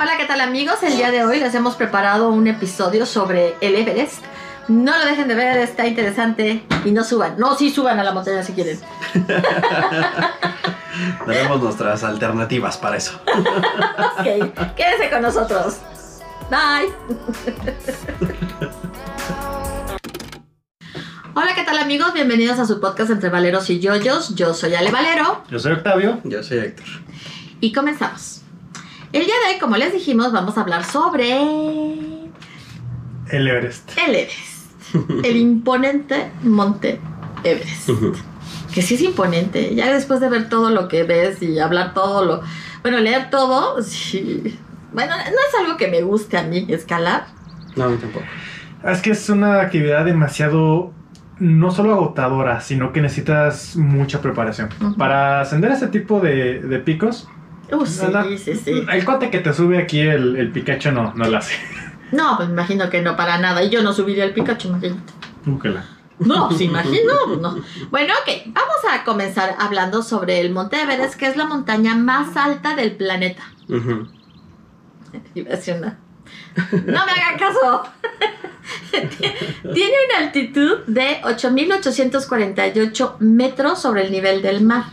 Hola, ¿qué tal amigos? El día de hoy les hemos preparado un episodio sobre el Everest. No lo dejen de ver, está interesante y no suban. No, sí suban a la montaña si quieren. Daremos nuestras alternativas para eso. ok, quédense con nosotros. Bye. Hola, ¿qué tal amigos? Bienvenidos a su podcast entre Valeros y Yoyos. Yo soy Ale Valero Yo soy Octavio. Yo soy Héctor. y comenzamos. El día de hoy, como les dijimos, vamos a hablar sobre El Everest. el Everest. El imponente monte Everest. Que sí es imponente. Ya después de ver todo lo que ves y hablar todo lo... Bueno, leer todo, sí. Bueno, no es algo que me guste a mí escalar. No, a mí tampoco. Es que es una actividad demasiado, no solo agotadora, sino que necesitas mucha preparación. Para ascender a ese tipo de, de picos, Uh, sí, sí, sí. el cuate que te sube aquí, el, el Pikachu, no, no lo hace. No, pues me imagino que no para nada. Y yo no subiría el Pikachu, imagínate. Búsquela. No, se imagino, pues no. Bueno, ok, vamos a comenzar hablando sobre el Monte Everest, que es la montaña más alta del planeta. Decir una- No me hagan caso. Tiene una altitud de 8.848 metros sobre el nivel del mar.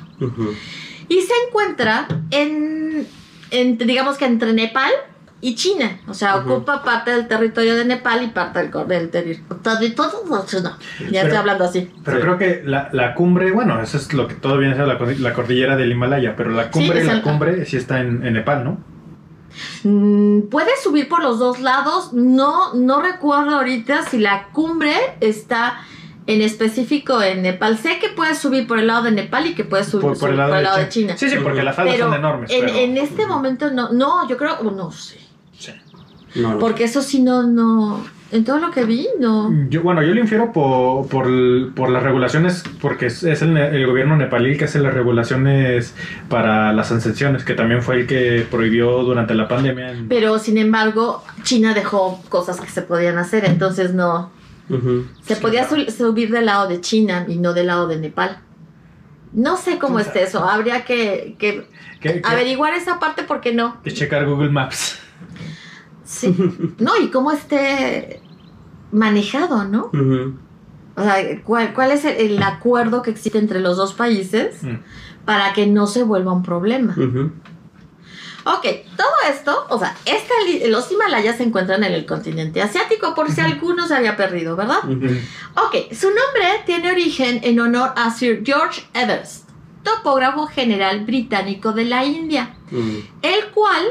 Y se encuentra en, en, digamos que entre Nepal y China. O sea, ocupa parte del territorio de Nepal y parte del, del terri- territorio de China. Ya Pero- estoy hablando así. Pero Sí. creo que la, la cumbre, bueno, eso es lo que todo viene a ser la, la cordillera del Himalaya, pero la cumbre, es la cumbre sí está en, en Nepal, ¿no? Mm, Puedes subir por los dos lados. No, no recuerdo ahorita si la cumbre está en específico en Nepal. Sé que puedes subir por el lado de Nepal y que puedes subir Por, por el lado, de, China. Sí, sí, porque las faldas Pero son enormes. en, pero- en este momento no. No, yo creo. No sé. Sí. No, no. Porque eso sí no, no. En todo lo que vi, no. Yo, bueno, yo lo infiero por, por, por las regulaciones, porque es, es el, el gobierno nepalí el que hace las regulaciones para las ascensiones, que también fue el que prohibió durante la pandemia. en- Pero sin embargo, China dejó cosas que se podían hacer, entonces no. Se Sí, podía su- subir del lado de China y no del lado de Nepal. No sé cómo ¿Quién esté eso. Habría que, averiguar esa parte porque no. que checar Google Maps. Sí. No, y cómo esté manejado, ¿no? O sea, ¿cuál, cuál es el, el acuerdo que existe entre los dos países Mm. para que no se vuelva un problema? Ok, todo esto, o sea, esta los Himalayas se encuentran en el continente asiático, por si alguno se había perdido, ¿verdad? Ok, su nombre tiene origen en honor a Sir George Everest, topógrafo general británico de la India, el cual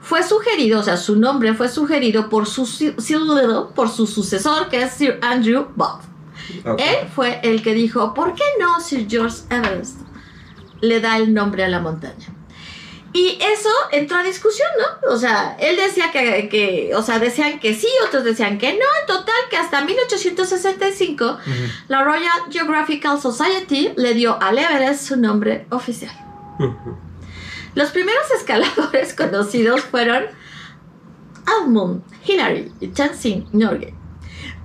fue sugerido, o sea, su nombre fue sugerido por su, por su sucesor, que es Sir Andrew Bob. Él fue el que dijo, ¿por qué no Sir George Everest le da el nombre a la montaña? Y eso entró a discusión, ¿no? O sea, él decía que, que, o sea, decían que sí, otros decían que no, en total que hasta 1865 Ujú. la Royal Geographical Society le dio al Everest su nombre oficial. Los primeros escaladores conocidos fueron Edmund Hillary y Tenzing Norgay.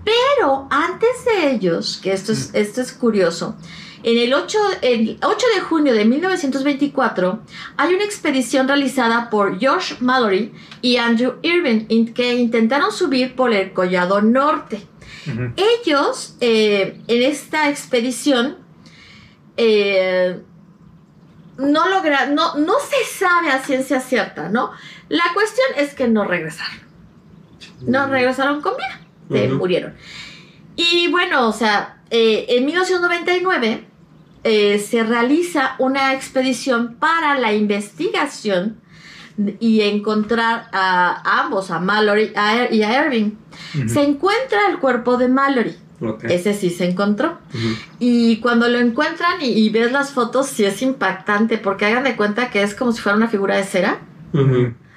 Pero antes de ellos, que esto es, esto es curioso, en el 8, el 8 de junio de 1924 hay una expedición realizada por George Mallory y Andrew Irving in- que intentaron subir por el Collado Norte. Ellos, eh, en esta expedición, eh, no lograron, no, no se sabe a ciencia cierta, ¿no? La cuestión es que no regresaron. No regresaron con vida, se murieron. Y bueno, o sea, eh, en 1999 eh, se realiza una expedición para la investigación y encontrar a ambos, a Mallory a- y a Irving. Ujú. Se encuentra el cuerpo de Mallory. Ese sí se encontró. Y cuando lo encuentran y, y ves las fotos, sí es impactante, porque hagan de cuenta que es como si fuera una figura de cera.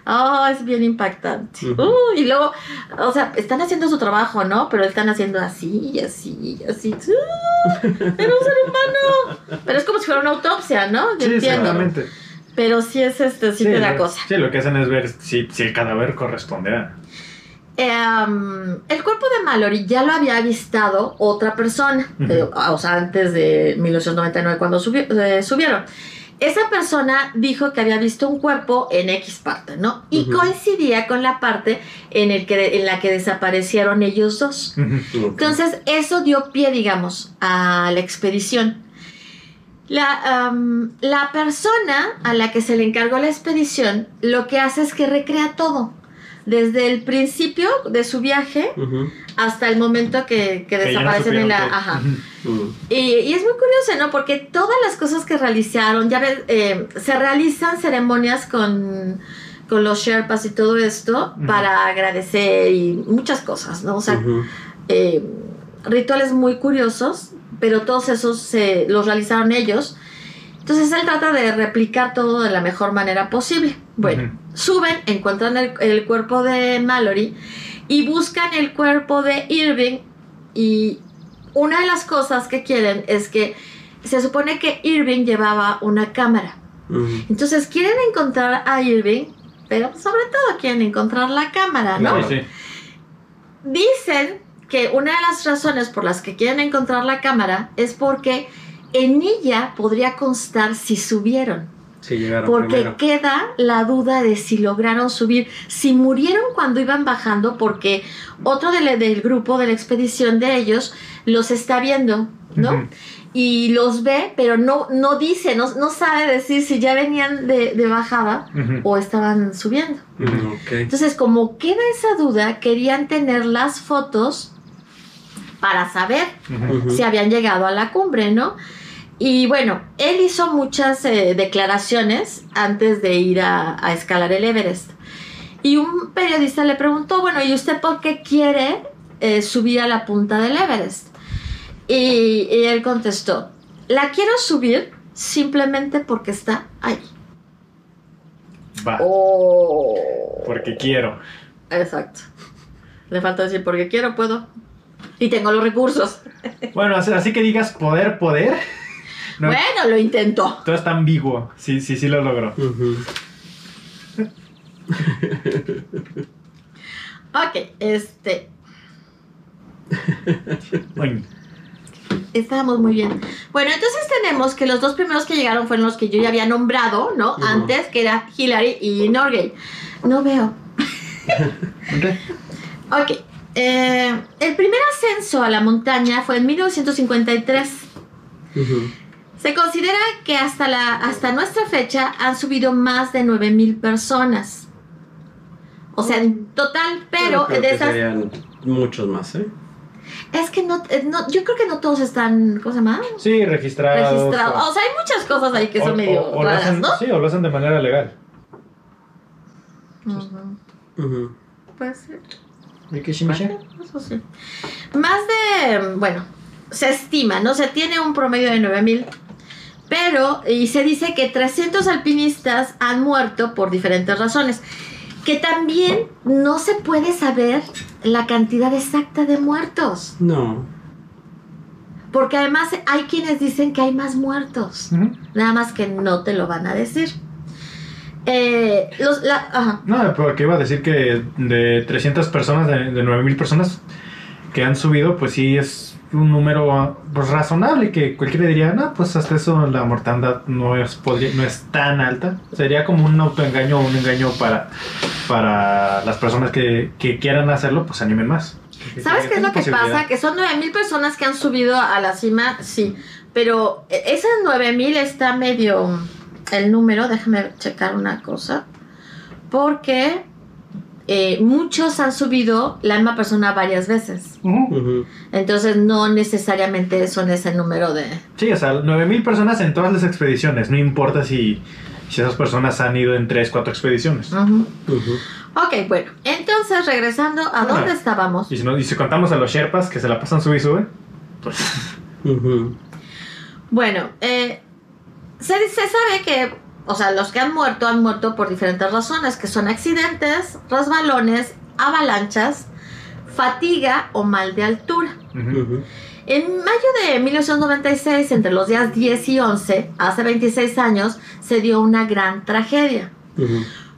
Oh, es bien impactante. Uh, y luego, o sea, están haciendo su trabajo, ¿no? Pero están haciendo así y así y así. Uh, era un ser humano. Pero es como si fuera una autopsia, ¿no? Yo Sí, entiendo. exactamente. Pero sí es este, sí, te da lo- cosa. Sí, lo que hacen es ver si, si el cadáver corresponde a. Em, el cuerpo de Mallory ya lo había avistado otra persona, eh, o sea, antes de 1999 cuando subi- eh, subieron. Esa persona dijo que había visto un cuerpo en X parte, ¿no? Y coincidía con la parte en, el que, en la que desaparecieron ellos dos. Entonces, eso dio pie, digamos, a la expedición. La, la persona a la que se le encargó la expedición lo que hace es que recrea todo, desde el principio de su viaje hasta el momento que, que Que ya no desaparecen en la... Ajá. Y, y es muy curioso, ¿no? Porque todas las cosas que realizaron, ya ves, eh, se realizan ceremonias con, con los Sherpas y todo esto para agradecer y muchas cosas, ¿no? O sea, eh, rituales muy curiosos, pero todos esos se los realizaron ellos. Entonces él trata de replicar todo de la mejor manera posible. Bueno, suben, encuentran el, el cuerpo de Mallory y buscan el cuerpo de Irving y una de las cosas que quieren es que se supone que Irving llevaba una cámara. Entonces quieren encontrar a Irving, pero sobre todo quieren encontrar la cámara, ¿no? Sí, sí. Dicen que una de las razones por las que quieren encontrar la cámara es porque en ella podría constar si subieron. Sí, llegaron Porque primero. queda la duda de si lograron subir, si murieron cuando iban bajando, porque otro del, del grupo de la expedición de ellos los está viendo, ¿no? Y los ve, pero no, no dice, no, no sabe decir si ya venían de, de bajada o estaban subiendo. Entonces, como queda esa duda, querían tener las fotos para saber si habían llegado a la cumbre, ¿no? Y bueno, él hizo muchas eh, declaraciones antes de ir a, a escalar el Everest. Y un periodista le preguntó, bueno, ¿y usted por qué quiere eh, subir a la punta del Everest? Y, y él contestó, la quiero subir simplemente porque está ahí. Va. Oh. Porque quiero. Exacto. Le falta decir porque quiero, puedo. Y tengo los recursos. Bueno, así, así que digas poder, poder. No, Bueno, lo intentó. Todo está ambiguo. Sí, sí, sí lo logró. Ujú. Ok, este. Uy, Estábamos muy bien. Bueno, entonces tenemos que los dos primeros que llegaron fueron los que yo ya había nombrado, ¿no? Antes, que era Hillary y Norgay. No veo. Ok. eh, el primer ascenso a la montaña fue en 1953. Ujú. Se considera que hasta, la, hasta nuestra fecha han subido más de 9000 personas. O sea, en total, pero creo de que esas. serían muchos más, ¿eh? Es que no, eh, no- yo creo que no todos están, ¿cómo se llama? Sí, registrados. Registrados. o- O sea, hay muchas cosas ahí que son o- medio raras, hacen- ¿no? Sí, o lo hacen de manera legal. Ujú. Puede ser. Eso sí. Más de, bueno, se estima, ¿no? Se tiene un promedio de 9000. Pero, y se dice que 300 alpinistas han muerto por diferentes razones. Que también no se puede saber la cantidad exacta de muertos. No. Porque además hay quienes dicen que hay más muertos. Nada más que no te lo van a decir. Eh, los, la, ajá. No, porque iba a decir que de 300 personas, de, de 9000 personas que han subido, pues sí es un número pues, razonable que cualquiera diría, no, pues hasta eso la mortandad no es, podría- no es tan alta. Sería como un autoengaño o un engaño para, para las personas que, que quieran hacerlo, pues animen más. ¿Sabes qué es lo que pasa? Que son 9000 personas que han subido a la cima, sí. Pero eh, esas 9000 está medio el número, déjame checar una cosa. Porque eh, muchos han subido la misma persona varias veces. Entonces no necesariamente son ese número de... Sí, o sea, 9000 personas en todas las expediciones, no importa si, si esas personas han ido en 3, 4 expediciones. Ok, bueno. Entonces, regresando a Ah. dónde estábamos. Y si, no, y si contamos a los Sherpas que se la pasan sube y sube, pues. Bueno, eh, se, se sabe que, o sea, los que han muerto han muerto por diferentes razones, que son accidentes, resbalones, avalanchas, fatiga o mal de altura. En mayo de 1996, entre los días 10 y 11, hace 26 años, se dio una gran tragedia.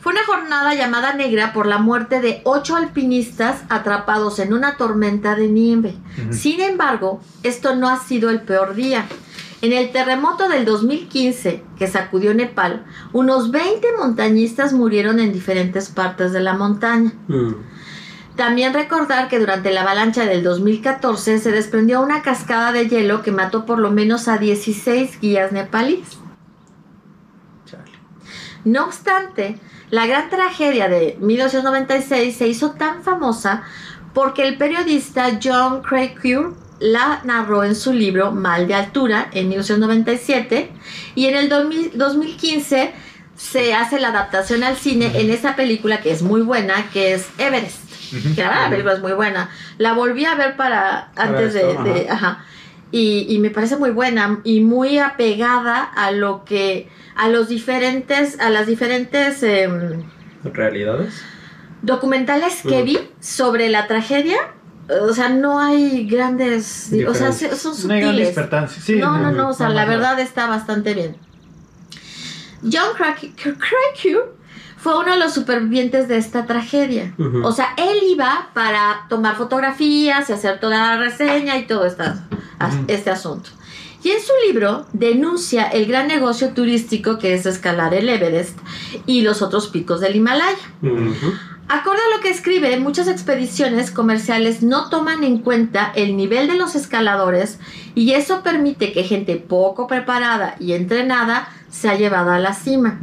Fue una jornada llamada negra por la muerte de ocho alpinistas atrapados en una tormenta de nieve. Sin embargo, esto no ha sido el peor día. En el terremoto del 2015 que sacudió Nepal, unos 20 montañistas murieron en diferentes partes de la montaña. Mm. También recordar que durante la avalancha del 2014 se desprendió una cascada de hielo que mató por lo menos a 16 guías nepalíes. No obstante, la gran tragedia de 1996 se hizo tan famosa porque el periodista John Craig Cure la narró en su libro Mal de Altura en 1997 y en el 2000 2015 se hace la adaptación al cine en esa película que es muy buena, que es Everest. Que la verdad la película es muy buena. La volví a ver para antes de... esto, de- ajá. Y, y me parece muy buena y muy apegada a lo que... a los diferentes... a las diferentes... em, ¿Realidades? documentales que vi sobre la tragedia, o sea, no hay grandes, o sea, se- son No sutiles. dispertancia. Sí, no, no, no, o sea, no, la no. verdad está bastante bien. John Krakauer fue uno de los supervivientes de esta tragedia. O sea, él iba para tomar fotografías y hacer toda la reseña y todo esta- este asunto. Y en su libro denuncia el gran negocio turístico que es escalar el Everest y los otros picos del Himalaya. Acorde a lo que escribe, muchas expediciones comerciales no toman en cuenta el nivel de los escaladores y eso permite que gente poco preparada y entrenada sea llevada a la cima,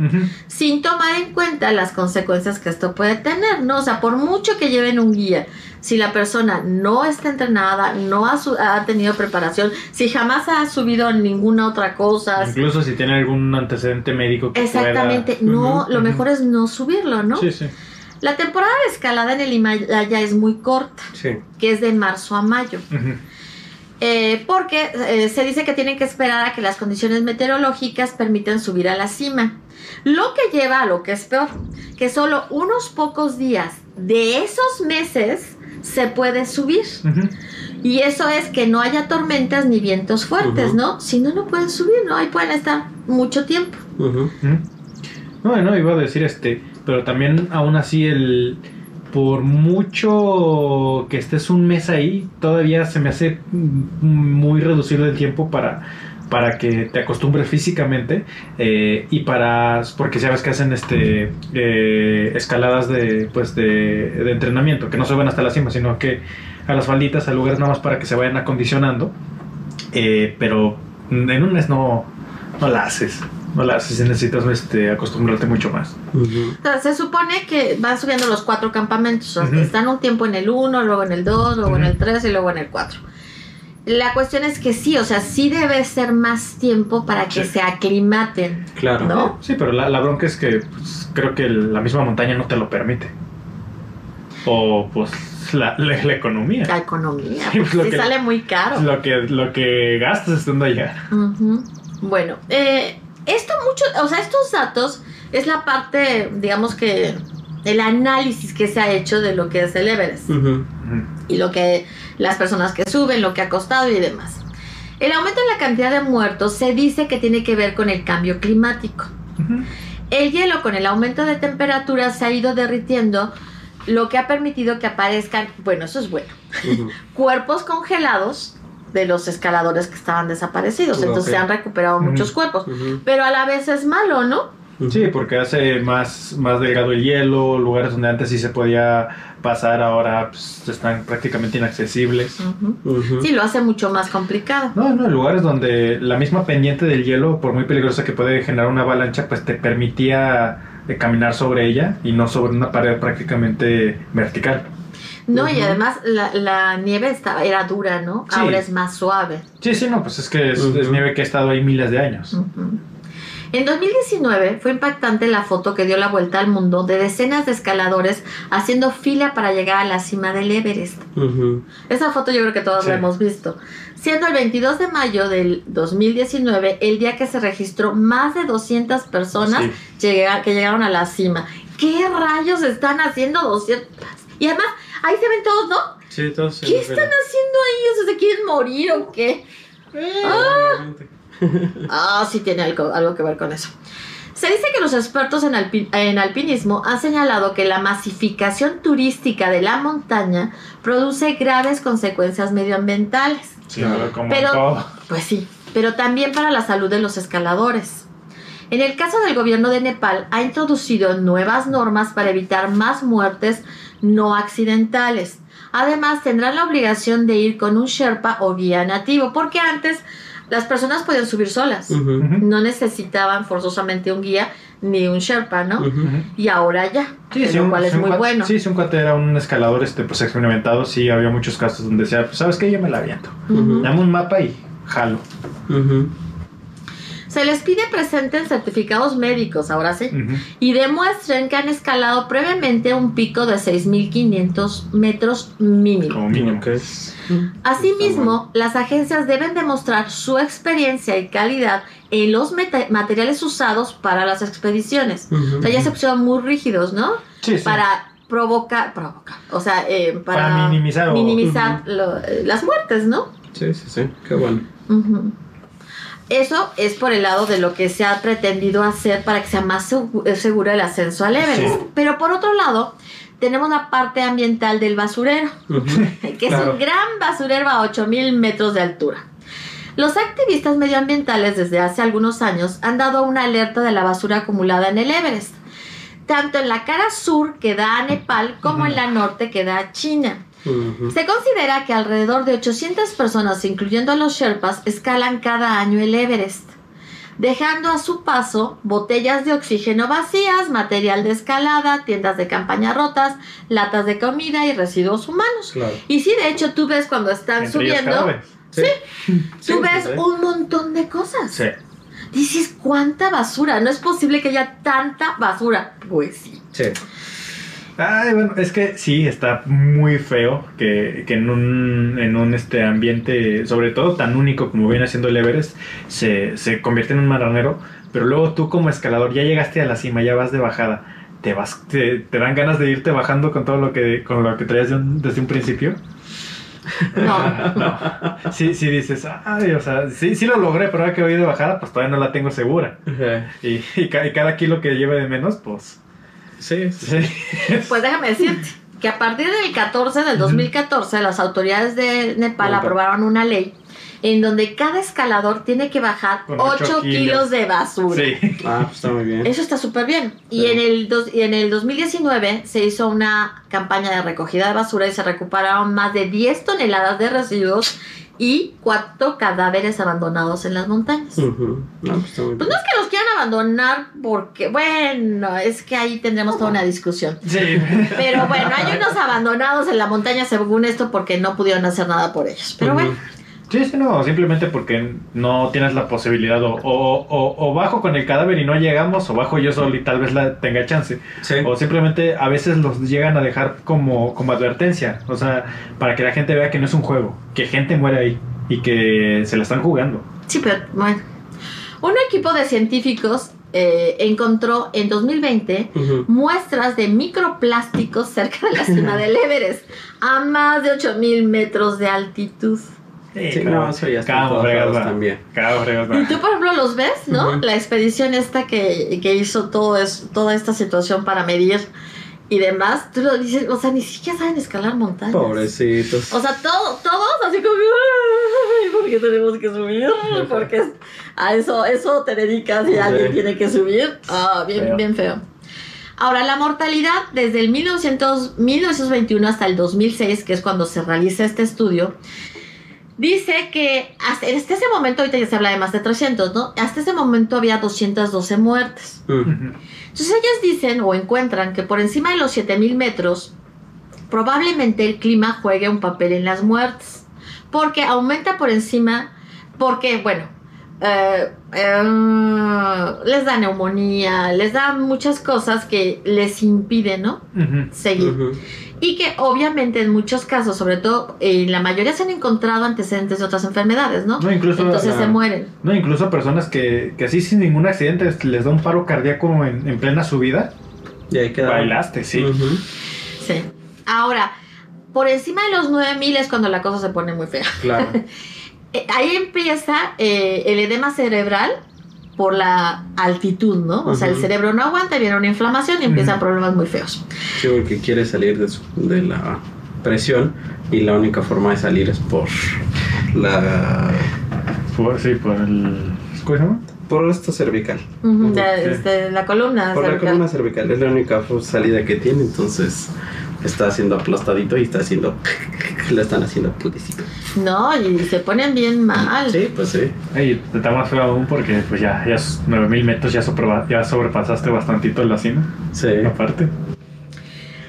sin tomar en cuenta las consecuencias que esto puede tener, ¿no? O sea, por mucho que lleven un guía, si la persona no está entrenada, no ha, su- ha tenido preparación, si jamás ha subido ninguna otra cosa, Incluso si tiene algún antecedente médico que exactamente, pueda- no, lo mejor es no subirlo, ¿no? Sí, sí. La temporada de escalada en el Himalaya es muy corta, Sí. que es de marzo a mayo, eh, porque eh, se dice que tienen que esperar a que las condiciones meteorológicas permitan subir a la cima. Lo que lleva a lo que es peor, que solo unos pocos días de esos meses se puede subir. Y eso es que no haya tormentas ni vientos fuertes. ¿no? Si no, no pueden subir, ¿no? Ahí pueden estar mucho tiempo. Ujú. No, no, iba a decir este, pero también aún así el por mucho que estés un mes ahí, todavía se me hace muy reducido el tiempo para para que te acostumbres físicamente eh, y para porque sabes que hacen este eh, escaladas de pues de, de entrenamiento que no suben hasta la cima sino que a las falditas a lugares nada más para que se vayan acondicionando eh, pero en un mes no no la haces no la haces necesitas este acostumbrarte mucho más Ujú. O sea, se supone que van subiendo los cuatro campamentos. Ujú. Están un tiempo en el 1, luego en el 2, luego en el 3 y luego en el 4. La cuestión es que sí, o sea, sí debe ser más tiempo para que Sí. se aclimaten. Claro. ¿No? sí pero la, la bronca es que pues, creo que la misma montaña no te lo permite o pues la, la- la economía La economía. Sí, pues, lo sí que- sale muy caro. lo que lo que gastas estando allá Ujú. Bueno, eh, esto mucho, o sea, estos datos es la parte, digamos que, el análisis que se ha hecho de lo que es el Everest. Y lo que las personas que suben, lo que ha costado y demás. El aumento en la cantidad de muertos se dice que tiene que ver con el cambio climático. El hielo con el aumento de temperatura se ha ido derritiendo, lo que ha permitido que aparezcan, bueno, eso es bueno, cuerpos congelados de los escaladores que estaban desaparecidos. Entonces se han recuperado muchos cuerpos. Pero a la vez es malo, ¿no? Sí, porque hace más, más delgado el hielo, lugares donde antes sí se podía pasar, ahora pues, están prácticamente inaccesibles. Sí, lo hace mucho más complicado. No, no, lugares donde la misma pendiente del hielo, por muy peligrosa que puede generar una avalancha, pues te permitía eh, caminar sobre ella y no sobre una pared prácticamente vertical. No, y Ujú. además la, la nieve estaba, era dura, ¿no? Sí. Ahora es más suave. Sí, sí, no, pues es que es, es Ujú. nieve que ha estado ahí miles de años. Ujú. En 2019 fue impactante la foto que dio la vuelta al mundo de decenas de escaladores haciendo fila para llegar a la cima del Everest. Ujú. Esa foto yo creo que todos Sí. la hemos visto. Siendo el 22 de mayo del 2019 el día que se registró más de 200 personas Sí. que llegaron a la cima. ¿Qué rayos están haciendo 200? Y además, ahí se ven todos, ¿no? Sí, todos se ¿Qué nos están ven. haciendo ahí? O sea, ¿se quieren morir o qué? Obviamente. Ah, sí tiene algo, algo que ver con eso. Se dice que los expertos en, alpi- en alpinismo han señalado que la masificación turística de la montaña produce graves consecuencias medioambientales. Sí, Claro. como Pero- todo. Pues sí, pero también para la salud de los escaladores. En el caso del gobierno de Nepal, ha introducido nuevas normas para evitar más muertes no accidentales. Además, tendrán la obligación de ir con un Sherpa o guía nativo, porque antes las personas podían subir solas. No necesitaban forzosamente un guía ni un Sherpa, ¿no? Y ahora ya, Sí, lo cual es un muy cuate- bueno. Sí, si un cuate era un escalador este, pues, experimentado, sí, había muchos casos donde decía, pues, ¿sabes qué? Yo me la aviento. Ujú. Dame un mapa y jalo. Se les pide presenten certificados médicos, ahora sí, y demuestren que han escalado previamente un pico de 6.500 metros mínimo. Como mínimo. Ok. Asimismo, las agencias deben demostrar su experiencia y calidad en los materiales usados para las expediciones. Ujú. O sea, ya se pusieron muy rígidos, ¿no? Sí, sí. Para provocar, provocar, o sea, eh, para, Para minimizar o- lo- eh, las muertes, ¿no? Sí, sí, sí. Qué bueno. Eso es por el lado de lo que se ha pretendido hacer para que sea más eh, seguro el ascenso al Everest. Sí. Pero por otro lado, tenemos la parte ambiental del basurero, que es un gran basurero a 8000 metros de altura. Los activistas medioambientales desde hace algunos años han dado una alerta de la basura acumulada en el Everest, tanto en la cara sur que da a Nepal como en la norte que da a China. Se considera que alrededor de 800 personas, incluyendo a los Sherpas, escalan cada año el Everest, dejando a su paso botellas de oxígeno vacías, material de escalada, tiendas de campaña rotas, latas de comida y residuos humanos. Claro. Y sí, de hecho, tú ves cuando están subiendo. Sí. Sí, tú ves sí. un montón de cosas. Sí. Dices, ¿cuánta basura? No es posible que haya tanta basura. Pues sí. Sí. Ay, bueno, es que sí, está muy feo que, que en un, en un este ambiente, sobre todo tan único como viene siendo el Everest, se, se convierte en un marranero, pero luego tú como escalador ya llegaste a la cima, ya vas de bajada, te vas, te, te dan ganas de irte bajando con todo lo que, con lo que traías de un- desde un principio. No. no. Sí, sí dices, ay, o sea, sí, sí lo logré, pero ahora que voy de bajada, pues todavía no la tengo segura. Y, y y cada kilo que lleve de menos, pues... Sí, sí. Pues déjame decirte que a partir del 14 del 2014 las autoridades de Nepal Opa. aprobaron una ley en donde cada escalador tiene que bajar Con 8 ocho kilos. kilos. de basura. Sí. Ah, pues está muy bien. Eso está súper bien. Y Sí. en el, dos- y en el 2019 se hizo una campaña de recogida de basura y se recuperaron más de 10 toneladas de residuos y cuatro cadáveres abandonados en las montañas. No, pues Pues no es que los quieran abandonar porque, bueno, es que ahí tendremos toda una discusión. Sí. Pero bueno, hay unos abandonados en la montaña según esto porque no pudieron hacer nada por ellos. Pero bueno, Sí, sí, no, simplemente porque no tienes la posibilidad o, o, o- o bajo con el cadáver y no llegamos, o bajo yo solo y tal vez la tenga chance. Sí. O simplemente a veces los llegan a dejar como, como advertencia, o sea, para que la gente vea que no es un juego, que gente muere ahí y que se la están jugando. sí, pero bueno. Un equipo de científicos eh, encontró en 2020 Ujú. muestras de microplásticos cerca de la cima del Everest, a más de 8000 metros de altitud. Sí, no, eso ya está también. Y tú, por ejemplo, los ves, ¿no? Ujú. La expedición esta que, que hizo todo es, toda esta situación para medir y demás, tú lo dices, o sea, ni siquiera saben escalar montañas. Pobrecitos. O sea, todo, todos así como, "Ay, ¿por qué tenemos que subir? Porque a eso, eso te dedicas y alguien Sí. tiene que subir. Ah, bien, Feo. bien feo. Ahora, la mortalidad desde el 1900, 1921 hasta el 2006, que es cuando se realiza este estudio, dice que hasta hasta ese momento, ahorita ya se habla de más de 300, ¿no? Hasta ese momento había 212 muertes. Mm. Entonces ellas dicen o encuentran que por encima de los 7000 metros, probablemente el clima juegue un papel en las muertes. Porque aumenta por encima, porque, bueno, eh, eh, les da neumonía, les da muchas cosas que les impiden, ¿no? Seguir. Y que obviamente en muchos casos, sobre todo en la mayoría se han encontrado antecedentes de otras enfermedades, ¿no? No, incluso, Entonces la- se mueren. no, incluso personas que, que así sin ningún accidente les da un paro cardíaco en, en plena subida. Y ahí queda. Bailaste, sí. Sí. Ahora, por encima de los 9000 es cuando la cosa se pone muy fea. Claro. Eh, ahí empieza eh, el edema cerebral por la altitud, ¿no? O sea, el cerebro no aguanta, viene una inflamación y empiezan problemas muy feos. Sí, porque quiere salir de, su- de la presión y la única forma de salir es por la Por, sí, por el. ¿Cómo se llama? Por esta cervical. Ujú, de- este, la columna. Por la cervical. columna cervical. Es la única salida que tiene, entonces está haciendo aplastadito y está haciendo. Lo están haciendo puticito. No, y se ponen bien mal. Sí, pues sí. Y está más feo aún porque pues ya, ya es 9000 metros, ya, sobreva- ya sobrepasaste bastantito la cima. Sí. Aparte.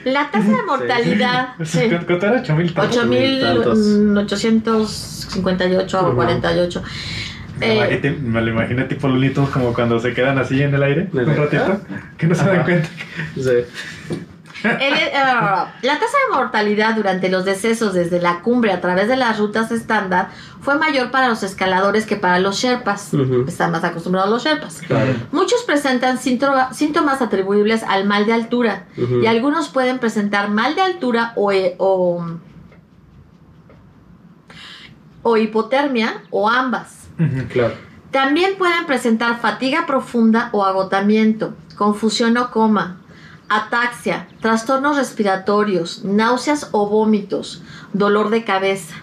La tasa de mortalidad. sí. ¿Cu- ¿Cuánto era? 8000 tantos? 8.858 o Ujú. 48. Me, Eh, me lo imagino tipo Lunitos como cuando se quedan así en el aire un ratito, que no se dan cuenta. Sí. El- eh, la tasa de mortalidad durante los decesos desde la cumbre a través de las rutas estándar fue mayor para los escaladores que para los sherpas. Están más acostumbrados los sherpas. Claro. Muchos presentan síntoma- síntomas atribuibles al mal de altura y algunos pueden presentar mal de altura o, eh, o, o hipotermia o ambas. Claro. También pueden presentar fatiga profunda o agotamiento, confusión o coma, ataxia, trastornos respiratorios, náuseas o vómitos, dolor de cabeza.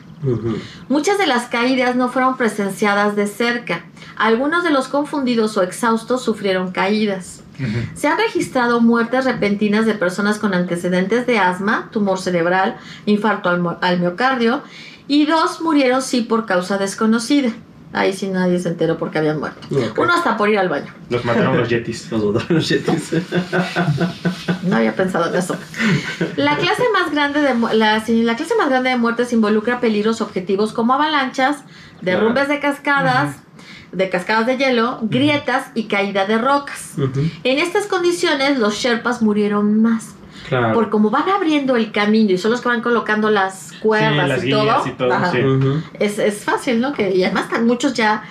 Muchas de las caídas no fueron presenciadas de cerca. Algunos de los confundidos o exhaustos sufrieron caídas. Se han registrado muertes repentinas de personas con antecedentes de asma, tumor cerebral, infarto al, al miocardio y dos murieron sí por causa desconocida. Ahí sí nadie se enteró porque habían muerto. Uno hasta por ir al baño. Los mataron los yetis. Los botaron los yetis. No había pensado en eso. La clase más grande de la, sí, la clase más grande de muertes involucra peligros objetivos como avalanchas, derrumbes de cascadas, de cascadas de hielo, grietas y caída de rocas. En estas condiciones los Sherpas murieron más. Claro. Por como van abriendo el camino y son los que van colocando las cuerdas las y, guías todo, y todo, ajá, sí. Ujú. es, es fácil, ¿no? Que, y además están muchos ya,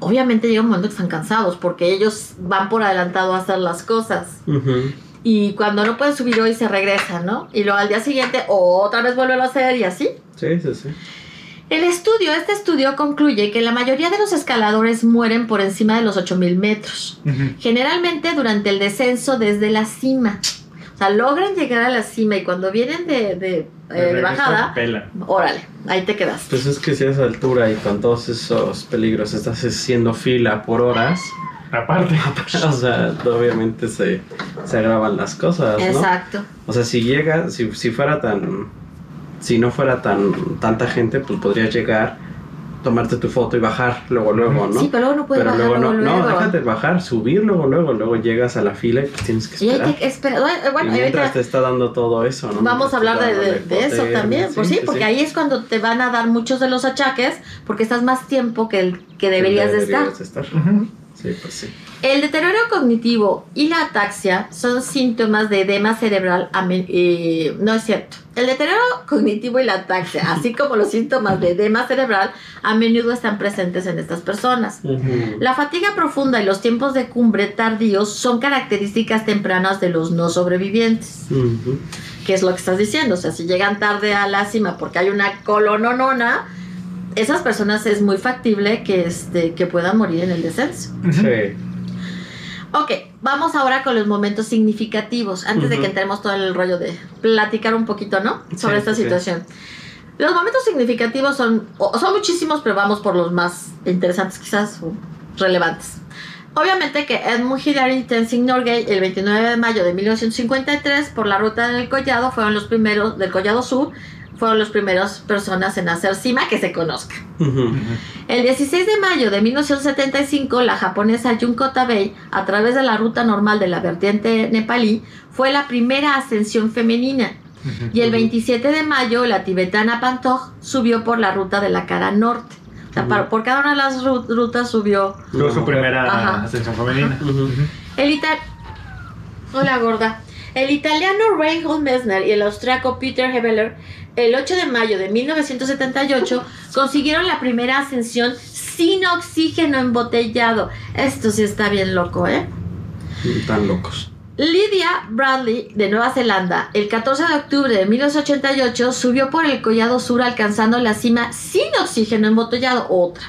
obviamente llega un momento que están cansados porque ellos van por adelantado a hacer las cosas. Y cuando no pueden subir hoy se regresan, ¿no? Y luego al día siguiente otra vez vuelven a hacer y así. Sí, sí, sí. El estudio, este estudio concluye que la mayoría de los escaladores mueren por encima de los 8000 metros, generalmente durante el descenso desde la cima. O sea, logran llegar a la cima y cuando vienen de, de, eh, de bajada, Pela. órale, ahí te quedas. Pues es que si a esa altura y con todos esos peligros estás haciendo fila por horas, Aparte. o sea, obviamente se, se agravan las cosas, ¿no? Exacto. O sea, si llega, si, si fuera tan, si no fuera tan tanta gente, pues podrías llegar, tomarte tu foto y bajar luego, luego, ¿no? Sí, pero luego no puedes Pero bajar luego no, luego, no, luego. déjate bajar, subir luego, luego, luego llegas a la fila y pues tienes que Y hay esperar. que esperar. Bueno, y mientras ahorita te está dando todo eso, ¿no? vamos a hablar de, eso también. Pues sí, porque ahí es cuando te van a dar muchos de los achaques, porque estás más tiempo que el que deberías de estar. Deberías de estar. Sí, pues sí. El deterioro cognitivo y la ataxia son síntomas de edema cerebral. a men- eh, no es cierto. El deterioro cognitivo y la ataxia, así como los síntomas de edema cerebral, a menudo están presentes en estas personas. La fatiga profunda y los tiempos de cumbre tardíos son características tempranas de los no sobrevivientes. ¿Qué es lo que estás diciendo? O sea, si llegan tarde a la cima porque hay una colononona, esas personas es muy factible que, este, que puedan morir en el descenso. Sí. Ok, vamos ahora con los momentos significativos, antes de que entremos todo el rollo de platicar un poquito, ¿no? Sobre Sí, esta sí. situación. Los momentos significativos son, son muchísimos, pero vamos por los más interesantes quizás, o relevantes. Obviamente que Edmund Hillary y Tenzing Norgay el 29 de mayo de 1953 por la ruta del Collado fueron los primeros, del Collado Sur, fueron las primeras personas en hacer cima que se conozca. Ujú. El 16 de mayo de 1975, la japonesa Junko Tabei, a través de la ruta normal de la vertiente nepalí, fue la primera ascensión femenina. Y el 27 de mayo, la tibetana Pantog subió por la ruta de la cara norte. O sea, para- por cada una de las ru- rutas subió. Fue su primera Ajá. ascensión femenina. El ita- Hola, gorda. El italiano Reinhold Messner y el austriaco Peter Hebeler, el 8 de mayo de 1978, consiguieron la primera ascensión sin oxígeno embotellado. Esto sí está bien loco, ¿eh? Tan locos. Lydia Bradley, de Nueva Zelanda, el 14 de octubre de 1988, subió por el Collado Sur alcanzando la cima sin oxígeno embotellado. Otra.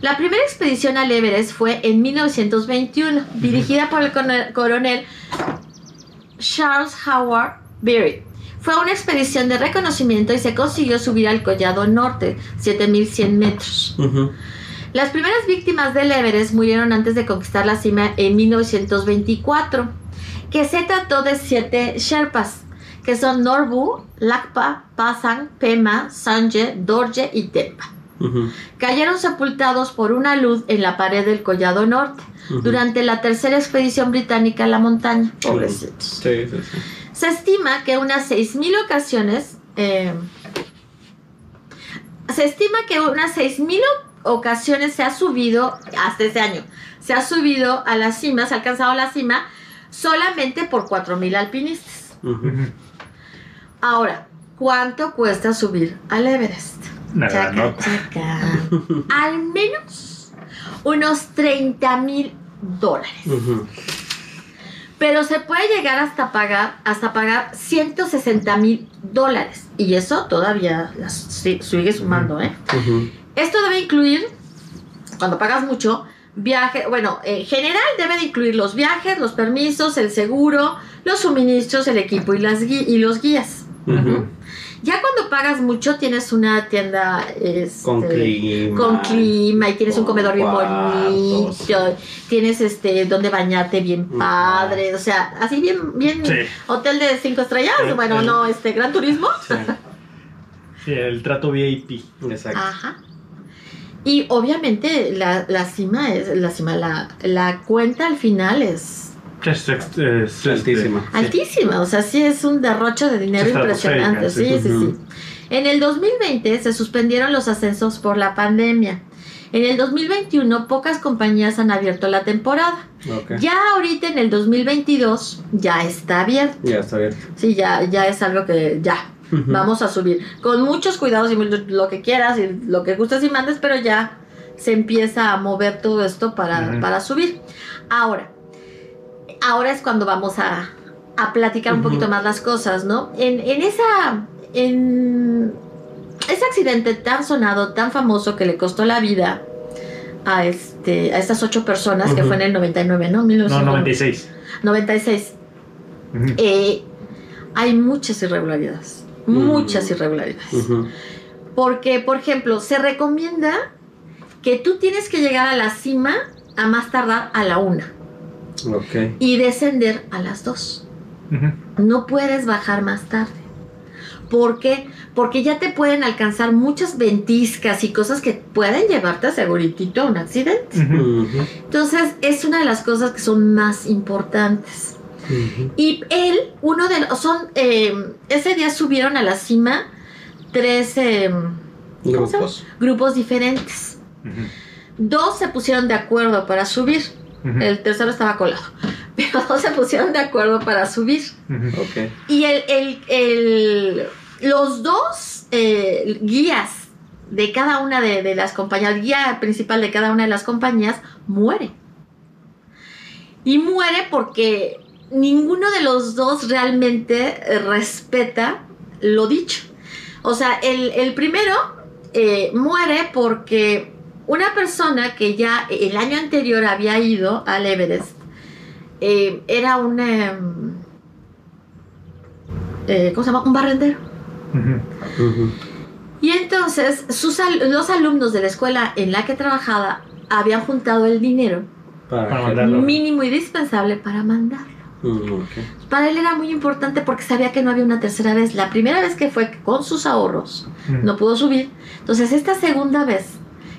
La primera expedición al Everest fue en 1921, dirigida por el coronel- Charles Howard Berry. Fue una expedición de reconocimiento y se consiguió subir al Collado Norte, 7100 metros. Ujú. Las primeras víctimas del Everest murieron antes de conquistar la cima en 1924, que se trató de siete Sherpas, que son Norbu, Lakpa, Pasang, Pema, Sanje, Dorje y Tempa. Cayeron sepultados por una luz en la pared del Collado Norte durante la tercera expedición británica a la montaña. Pobrecitos. Sí, sí, sí. Se estima que unas 6.000 ocasiones... eh, se estima que unas 6.000 ocasiones se ha subido, hasta ese año, se ha subido a la cima, se ha alcanzado la cima, solamente por 4.000 alpinistas. Ahora, ¿cuánto cuesta subir al Everest? Nada, Chaca, no. chaca. Al menos unos 30 mil dólares. Pero se puede llegar hasta pagar, hasta pagar 160 mil dólares. Y eso todavía las- sí, sigue sumando, ¿eh? Esto debe incluir, cuando pagas mucho, viaje, bueno, en general debe de incluir los viajes, los permisos, el seguro, los suministros, el equipo y, las y los guías. Ujú. Ya cuando pagas mucho tienes una tienda este, Con clima. con clima y tienes un comedor bien cuartos. bonito, tienes este donde bañarte bien padre, o sea, así bien bien Sí. hotel de cinco estrellas, El- bueno, el- no, este gran turismo. Sí, Sí, el trato VIP. exacto. Ajá. Y obviamente la, la cima es la cima la, la cuenta al final es Es, es- es- Altísima. este, sí. altísima, o sea, sí es un derroche de dinero impresionante, sí, sí. sí. En el 2020 se suspendieron los ascensos por la pandemia. En el 2021 pocas compañías han abierto la temporada. Ya ahorita en el 2022 ya está abierto. Ya está abierto. Sí, ya, ya es algo que ya vamos a subir. Con muchos cuidados y lo que quieras y lo que gustes y mandes, pero ya se empieza a mover todo esto para, para subir. Ahora, ahora es cuando vamos a, a platicar un poquito más las cosas, ¿no? En, en esa. En ese accidente tan sonado, tan famoso que le costó la vida a este a estas ocho personas que fue en el 99, ¿no? No, 1996. 96. 96. Ujú. Eh, hay muchas irregularidades. Muchas irregularidades. Porque, por ejemplo, se recomienda que tú tienes que llegar a la cima a más tardar a la una Y descender a las dos. Ujú. No puedes bajar más tarde. ¿Por qué? Porque ya te pueden alcanzar muchas ventiscas y cosas que pueden llevarte seguritito a un accidente. Entonces, es una de las cosas que son más importantes. Y él, uno de los, son, eh, ese día subieron a la cima tres eh. Grupos. grupos diferentes. Dos se pusieron de acuerdo para subir, El tercero estaba colado, pero dos se pusieron de acuerdo para subir. Y el, el- el- los dos eh, guías de cada una de, de las compañías, el guía principal de cada una de las compañías, muere. Y muere porque ninguno de los dos realmente eh, respeta lo dicho. O sea, el, el primero eh, muere porque una persona que ya el año anterior había ido al Everest eh, era un... em, eh, ¿Cómo se llama? Un barrendero. Y entonces sus al- los alumnos de la escuela en la que trabajaba habían juntado el dinero Para, Para que- mandarlo. mínimo y dispensable para mandarlo. Para él era muy importante porque sabía que no había una tercera vez. La primera vez que fue con sus ahorros no pudo subir. Entonces esta segunda vez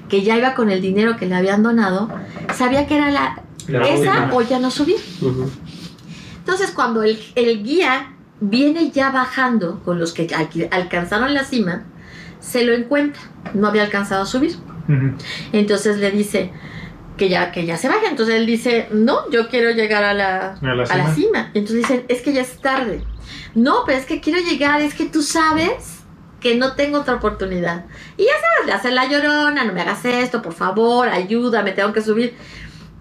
que ya iba con el dinero que le habían donado, sabía que era la La esa o ya no subir. Entonces cuando el, el guía viene ya bajando con los que al- alcanzaron la cima, se lo encuentra. No había alcanzado a subir. Entonces le dice que ya, que ya se baje. Entonces él dice, no, yo quiero llegar a la, ¿A la a la cima? cima. Entonces dicen, es que ya es tarde. No, pero es que quiero llegar, es que tú sabes que no tengo otra oportunidad. Y ya sabes, le hace la llorona, no me hagas esto, por favor, ayúdame, tengo que subir.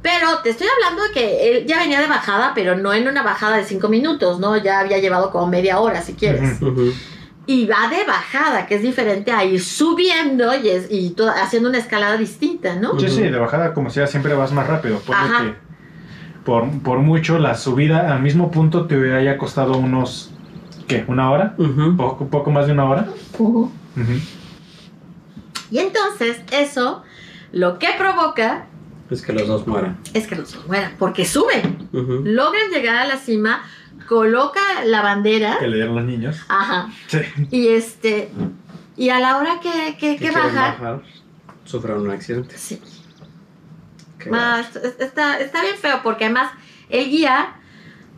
Pero te estoy hablando de que él ya venía de bajada, pero no en una bajada de cinco minutos, ¿no? Ya había llevado como media hora, si quieres. Y va de bajada, que es diferente a ir subiendo y, es, y to- haciendo una escalada distinta, ¿no? Sí, sí, de bajada como sea siempre vas más rápido. Ponle Ajá. que por, por mucho la subida al mismo punto te haya costado unos, ¿qué? ¿Una hora? Ujú. Poco, poco más de una hora. Y entonces eso Lo que provoca Es que los dos mueran. es que los dos mueran, porque suben, logran llegar a la cima, coloca la bandera, Que le dieron los niños. ajá, Sí. y este, y a la hora que, que, que baja, bajar, sufren un accidente. sí, más, está, está bien feo, porque además el guía,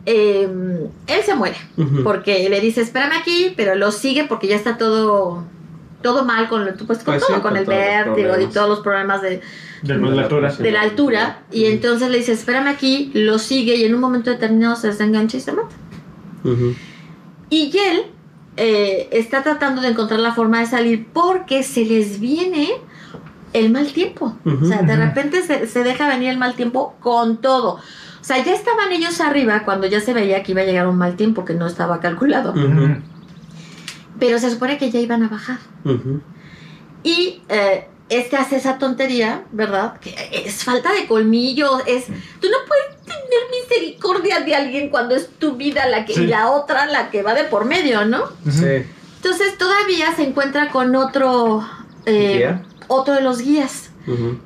eh, él se muere, porque le dice, espérame aquí, pero lo sigue porque ya está todo... Todo mal con, lo- pues, con Pues todo, sí, con con el vértigo y todos los problemas de, de la altura. Sí. de la altura y entonces le dice espérame aquí, lo sigue y en un momento determinado se desengancha y se mata. Y él eh, está tratando de encontrar la forma de salir porque se les viene el mal tiempo. O sea, de repente se, se deja venir el mal tiempo con todo. O sea, ya estaban ellos arriba cuando ya se veía que iba a llegar un mal tiempo que no estaba calculado. Pero se supone que ya iban a bajar. Y eh, este hace esa tontería, ¿verdad? Que es falta de colmillo, es... Tú no puedes tener misericordia de alguien cuando es tu vida la que... Sí. Y la otra la que va de por medio, ¿no? Sí. Entonces todavía se encuentra con otro... eh, ¿Guía? Otro de los guías,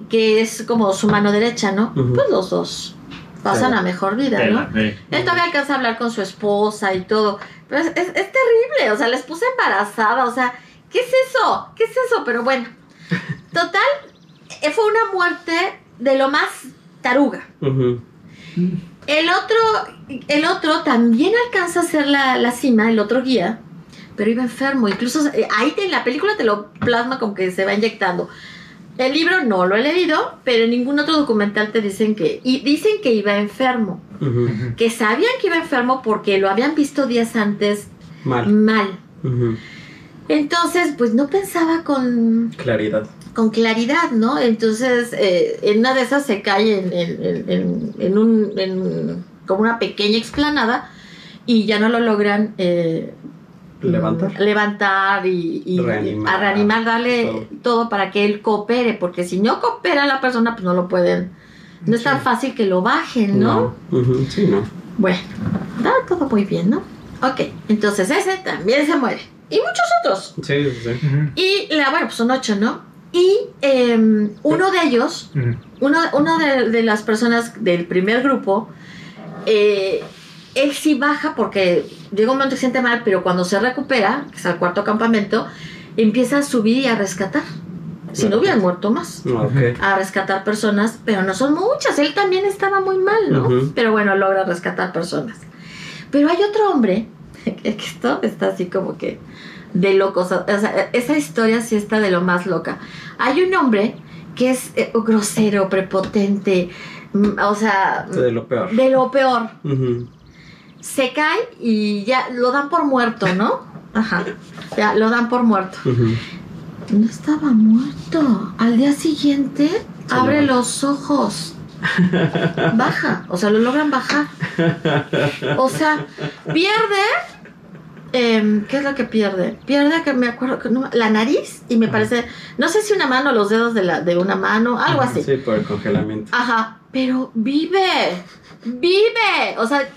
que es como su mano derecha, ¿no? Pues los dos pasan a mejor vida, ¿no? Él todavía alcanza a hablar con su esposa y todo. Pero es, es- es terrible, o sea, la esposa embarazada, o sea, ¿qué es eso? ¿Qué es eso? Pero bueno, total, eh, fue una muerte de lo más taruga. El otro, el otro también alcanza a hacer la, la cima, el otro guía, pero iba enfermo. Incluso eh, ahí te- en la película te lo plasma como que se va inyectando. El libro no lo he leído, pero en ningún otro documental te dicen que... Y dicen que iba enfermo que sabían que iba enfermo porque lo habían visto días antes Mal. mal. Entonces, pues no pensaba con, Claridad. con claridad, ¿no? Entonces, eh, en una de esas se cae en, en- en- en- en un, en como una pequeña explanada y ya no lo logran eh, Levantar. levantar y, y- Reanimar. a reanimar, darle Todo. todo. para que él coopere, porque si no coopera la persona, pues no lo pueden. No es tan fácil que lo bajen, ¿no? Sí, no. Bueno, está todo muy bien, ¿no? Ok, entonces ese también se muere. Y muchos otros. Sí, sí. Y la, bueno, pues son ocho, ¿no? Y em, uno de ellos, Ujú. uno, uno de, de las personas del primer grupo, eh, él sí baja porque llega un momento que se siente mal, pero cuando se recupera, que es al cuarto campamento, empieza a subir y a rescatar. Si no hubieran muerto más. Ah, Ok. A rescatar personas, pero no son muchas. Él también estaba muy mal, ¿no? Pero bueno, logra rescatar personas. Pero hay otro hombre, que esto está así como que de locos. O sea, esa historia sí está de lo más loca. Hay un hombre que es eh, grosero, prepotente, mm, o sea, De lo peor. de lo peor. Se cae y ya lo dan por muerto, ¿no? Ajá. Ya lo dan por muerto. No estaba muerto. Al día siguiente Se abre los ojos. Baja. O sea, lo logran bajar. O sea, pierde. em, ¿Qué es lo que pierde? Pierde que me acuerdo que no- la nariz y me Ajá. parece, no sé si una mano, los dedos de, la, de una mano, algo así. Sí, por el congelamiento. Ajá, pero vive, vive. O sea,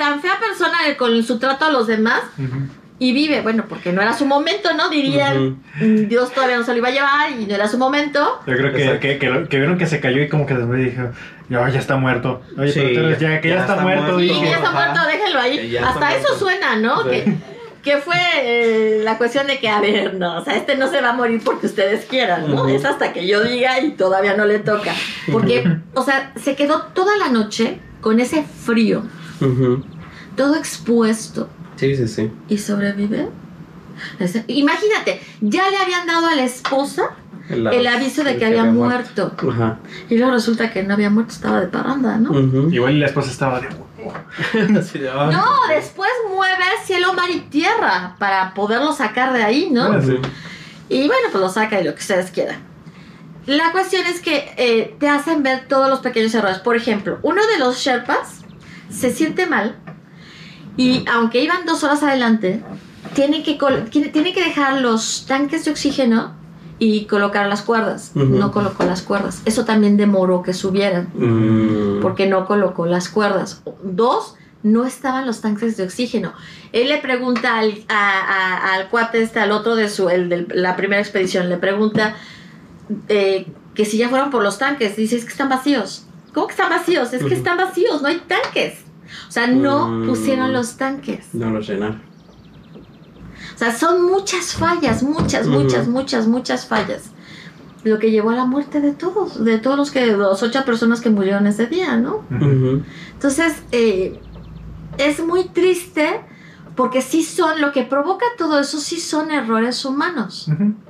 tan fea persona con su trato a los demás Ujú. y vive. Bueno, porque no era su momento, ¿no? Dirían, mm, Dios todavía no se lo iba a llevar y no era su momento. Yo creo que, que, que, que vieron que se cayó y como que después dijo, ya, ya está muerto. Oye, Sí, pero tú ya, que ya, ya está, está muerto. muerto. Sí, dije. ya está Ajá. muerto, déjenlo ahí. Ya Hasta eso muerto. suena, ¿no? Sí. Que, que fue eh, la cuestión de que, a ver, no, o sea, este no se va a morir porque ustedes quieran, ¿no? Ujú. Es hasta que yo diga y todavía no le toca. Porque, o sea, se quedó toda la noche con ese frío, Todo expuesto. Sí, sí, sí. ¿Y sobrevive? Imagínate, ya le habían dado a la esposa el aviso de que había muerto. Ajá. Y luego resulta que no había muerto, estaba de parranda, ¿no? Ujú. Igual la esposa estaba de... No, después mueve cielo, mar y tierra para poderlo sacar de ahí, ¿no? Ah, sí. Y bueno, pues lo saca y lo que ustedes quieran. La cuestión es que eh, te hacen ver todos los pequeños errores. Por ejemplo, uno de los Sherpas se siente mal y aunque iban dos horas adelante, tiene que, tiene, que dejar los tanques de oxígeno y colocar las cuerdas. No colocó las cuerdas. Eso también demoró que subieran Mm. porque no colocó las cuerdas. Dos, no estaban los tanques de oxígeno. Él le pregunta al, a- a- al cuate este, al otro de su, el de la primera expedición, le pregunta eh, que que si ya fueron por los tanques, dice, es que están vacíos. ¿Cómo que están vacíos? Es que están vacíos, no hay tanques. O sea, no Mm. pusieron los tanques. No lo llenaron. O sea, son muchas fallas, muchas, muchas, muchas, muchas fallas. Lo que llevó a la muerte de todos, de todos los que, los ocho personas que murieron ese día, ¿no? Entonces, eh, es muy triste porque sí son, lo que provoca todo eso sí son errores humanos.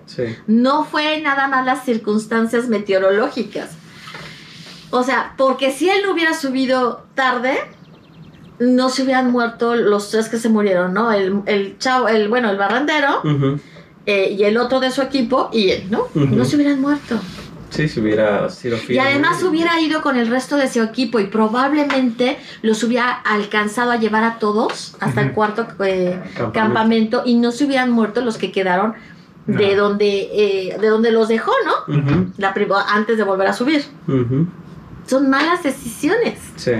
Sí. No fue nada más las circunstancias meteorológicas. O sea, porque si él no hubiera subido tarde, no se hubieran muerto los tres que se murieron, ¿no? El, el chavo, el, bueno, el barrendero eh, y el otro de su equipo y él, ¿no? No se hubieran muerto. Sí, si hubiera sido Y además hubiera ido con el resto de su equipo y probablemente los hubiera alcanzado a llevar a todos hasta el cuarto eh, Campamento. campamento y no se hubieran muerto los que quedaron de donde eh, de donde los dejó, ¿no? La prim- antes de volver a subir. Ujú. Son malas decisiones, Sí.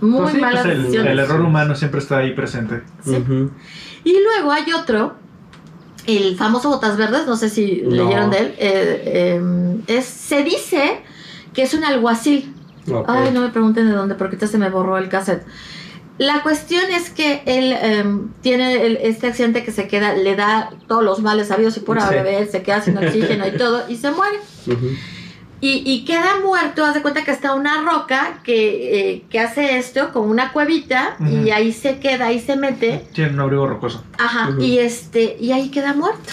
muy Pues sí, malas pues el, decisiones. el error humano siempre está ahí presente. Sí. Y luego hay otro, el famoso Botas Verdes, no sé si No. leyeron de él. eh, eh, es, se dice que es un alguacil. Ay, no me pregunten de dónde, porque ahorita se me borró el cassette. La cuestión es que él em, tiene el- este accidente que se queda, le da todos los males sabidos y por Sí. beber, se queda sin oxígeno y todo, y se muere. Y, y queda muerto, haz de cuenta que está una roca que, eh, que hace esto, como una cuevita, y ahí se queda, ahí se mete, Tiene un abrigo rocoso. ajá, y este, y ahí queda muerto.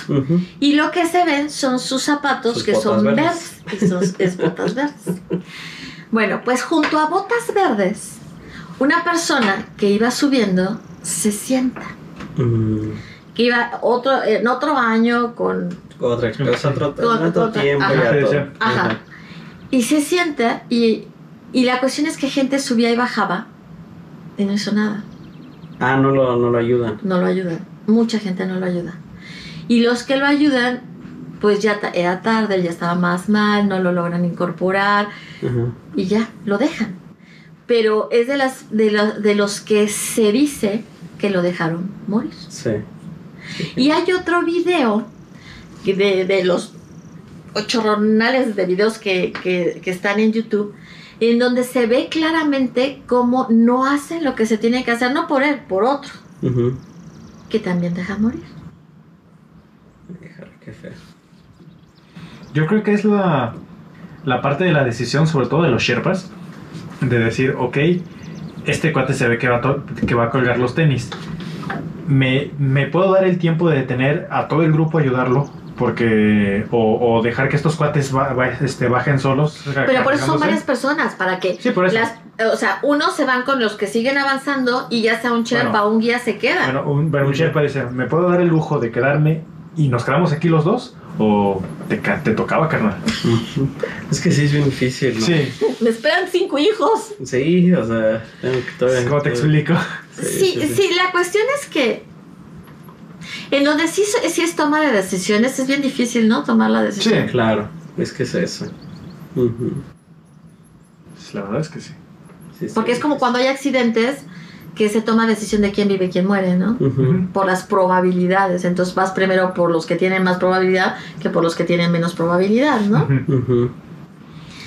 Y lo que se ven son sus zapatos Sus que son verdes. verdes. Y son es botas verdes. Bueno, pues junto a botas verdes, una persona que iba subiendo se sienta. Mm. Que iba otro, en otro año con. Otra expresa, otro, Con- otro otra- tiempo ajá. Ajá. Y se sienta y, y la cuestión es que gente subía y bajaba y no hizo nada. Ah, no lo, no lo ayudan. No lo ayudan. Mucha gente no lo ayuda. Y los que lo ayudan, pues ya ta- era tarde, ya estaba más mal, no lo logran incorporar. Y ya, lo dejan. Pero es de, las, de, los- de los que se dice que lo dejaron morir. Sí. Y hay otro video de, de los ochorronales de videos que, que- que están en YouTube, en donde se ve claramente cómo no hacen lo que se tiene que hacer, no por él, por otro, que también deja morir. Híjole, qué feo. Yo creo que es la, la parte de la decisión, sobre todo de los Sherpas, de decir, ok, este cuate se ve que va, a que va a colgar los tenis. Me, me puedo dar el tiempo de detener a todo el grupo ayudarlo, porque o, o dejar que estos cuates ba- ba- este, bajen solos. Pero por eso son varias personas, para que Sí, por eso. las, o sea, unos se van con los que siguen avanzando y ya sea un Sherpa Bueno. o un guía se queda. Bueno, un, bueno, un Sherpa dice, ¿me puedo dar el lujo de quedarme y nos quedamos aquí los dos? ¿O te, te tocaba, carnal? Es que sí es bien difícil, ¿no? Sí, Me esperan cinco hijos. Sí, o sea, tengo que todavía. ¿cómo te explico? Sí, sí, la cuestión es que en donde sí, sí es toma de decisiones, es bien difícil, ¿no? Tomar la decisión. Sí. Claro, es que es eso. Ujú. La verdad es que sí. Sí, sí, Porque es como sí. cuando hay accidentes que se toma decisión de quién vive y quién muere, ¿no? Por las probabilidades. Entonces vas primero por los que tienen más probabilidad que por los que tienen menos probabilidad, ¿no?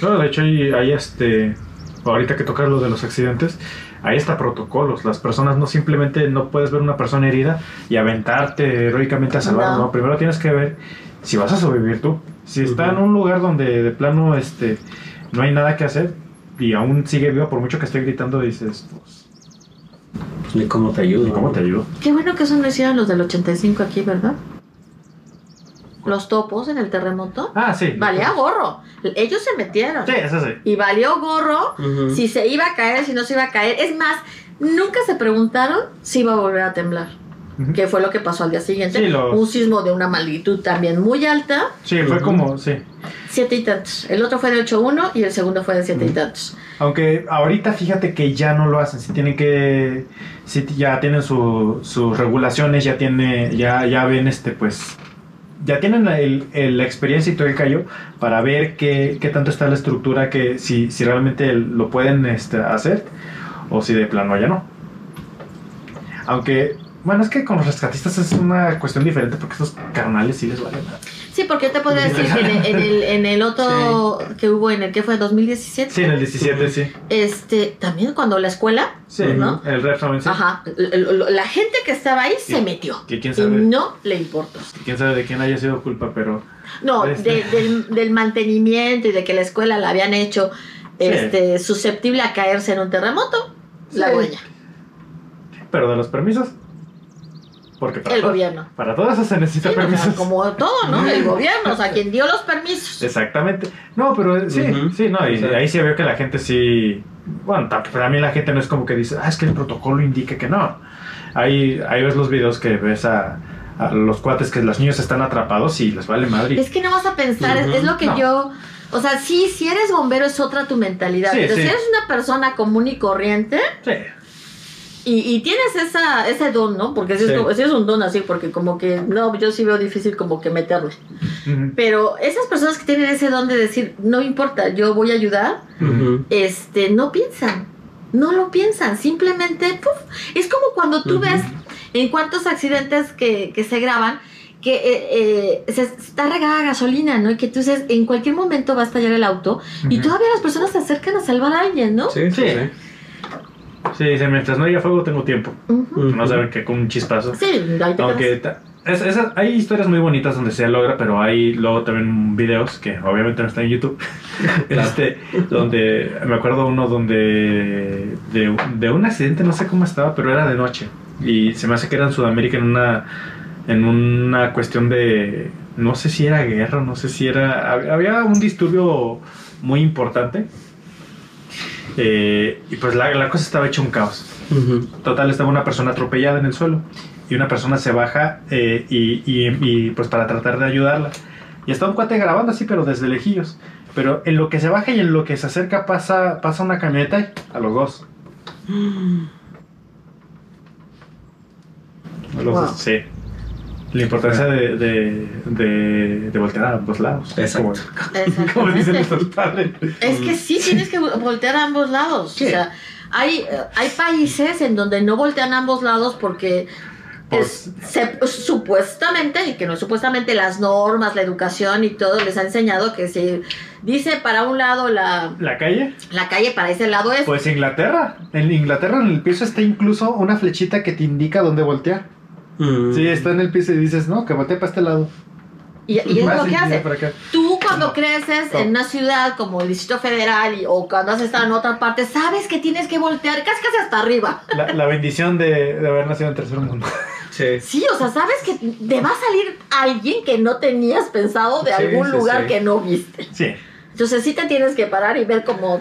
No, de hecho, hay, hay este. Ahorita que tocas lo de los accidentes, hay hasta protocolos. Las personas no simplemente no puedes ver una persona herida y aventarte heroicamente a salvarla. No. No. primero tienes que ver si vas a sobrevivir tú. Si está en un lugar donde de plano este no hay nada que hacer y aún sigue vivo, por mucho que esté gritando, dices, pues, Pues ni cómo te ayudo. ¿y ¿cómo te ayudo? Qué bueno que eso no hicieron los del 85 aquí, ¿verdad? Los topos en el terremoto. Ah, sí. Valía gorro. Ellos se metieron. Sí, eso sí. Y valió gorro si se iba a caer, si no se iba a caer. Es más, nunca se preguntaron si iba a volver a temblar. Ujú. Que fue lo que pasó al día siguiente. Sí, los- Un sismo de una magnitud también muy alta. Sí, fue como, sí. Siete y tantos. El otro fue de 8.1 y el segundo fue de siete y tantos. Aunque ahorita fíjate que ya no lo hacen, si tienen que, si ya tienen su- sus regulaciones, ya tiene, ya, ya ven este, pues, ya tienen la experiencia y todo el callo para ver qué, qué tanto está la estructura, que si, si realmente lo pueden este, hacer o si de plano ya no. Aunque, bueno, es que con los rescatistas es una cuestión diferente porque estos carnales sí les valen nada. Sí, porque te puedo decir que en el, en el, en el otro que hubo, en el que fue 2017, Sí, en el 17, sí. este, también cuando la escuela, Sí, ¿no? el ref también sí. Ajá, la gente que estaba ahí se metió. Que quién Y sabe, no le importó. quién sabe de quién haya sido culpa, pero No, Este. de- del, del mantenimiento y de que la escuela la habían hecho este, susceptible a caerse en un terremoto, la dueña, pero de los permisos. Porque para el todo- gobierno. Para todo eso se necesita Sí, o sea, permisos. como todo, ¿no? El gobierno, o sea, quien dio los permisos. Exactamente. No, pero eh, sí, Ujú. sí, no, y ahí sí veo que la gente sí. Bueno, para mí la gente no es como que dice, ah, es que el protocolo indica que no. Ahí, ahí ves los videos que ves a, a los cuates que los niños están atrapados y les vale madre. Es que no vas a pensar, es- Ujú. es lo que No. yo... O sea, sí, si eres bombero es otra tu mentalidad, Sí, pero sí. si eres una persona común y corriente Sí. Y, y tienes esa, ese don, ¿no? Porque si es, Sí. como- sí es un don así, porque como que, no, yo sí veo difícil como que meterle. Ujú. Pero esas personas que tienen ese don de decir, no importa, yo voy a ayudar, este, no piensan, no lo piensan, simplemente, puf. Es como cuando tú ves en cuántos accidentes que, que se graban, que eh, eh, se está regada gasolina, ¿no? Y que tú dices, en cualquier momento va a estallar el auto y todavía las personas se acercan a salvar a alguien, ¿no? Sí, sí, Sí. Sí. Sí, dice, mientras no haya fuego tengo tiempo. Ujú. Ujú. No saben que con un chispazo. Sí, ahí te Aunque es- esa- hay historias muy bonitas donde se logra, pero hay luego también videos que obviamente no están en YouTube. este, donde me acuerdo uno donde de, de un accidente, no sé cómo estaba, pero era de noche. Y se me hace que era en Sudamérica en una en una cuestión de no sé si era guerra, no sé si era hab- había un disturbio muy importante. Eh, y pues la, la cosa estaba hecha un caos. Total, estaba una persona atropellada en el suelo y una persona se baja eh, y, y- y, pues para tratar de ayudarla. Y está un cuate grabando así, pero desde lejillos. Pero en lo que se baja y en lo que se acerca pasa, pasa una camioneta a los dos. A los Wow. dos, sí. La importancia de, de, de, de voltear a ambos lados. Exacto. Como, como dicen nuestros padres. Es que sí tienes que voltear a ambos lados. Sí. O sea, hay, hay países en donde no voltean a ambos lados porque Pues- es- se- supuestamente, y que no es supuestamente las normas, la educación y todo les ha enseñado que si dice para un lado la, La calle, la calle, para ese lado es. pues Inglaterra. En Inglaterra en el piso está incluso una flechita que te indica dónde voltear. Mm. Sí, está en el piso y dices, no, que voltee para este lado. y, y es lo que hace. para acá. Tú cuando creces No. en una ciudad como el Distrito Federal y- o cuando has estado en otra parte, sabes que tienes que voltear casi casi hasta arriba. La, la bendición de, de haber nacido en tercer mundo. Sí. Sí, o sea, sabes que te va a salir alguien que no tenías pensado de Sí, algún sí, lugar sí. que no viste. Sí. Entonces sí te tienes que parar y ver como...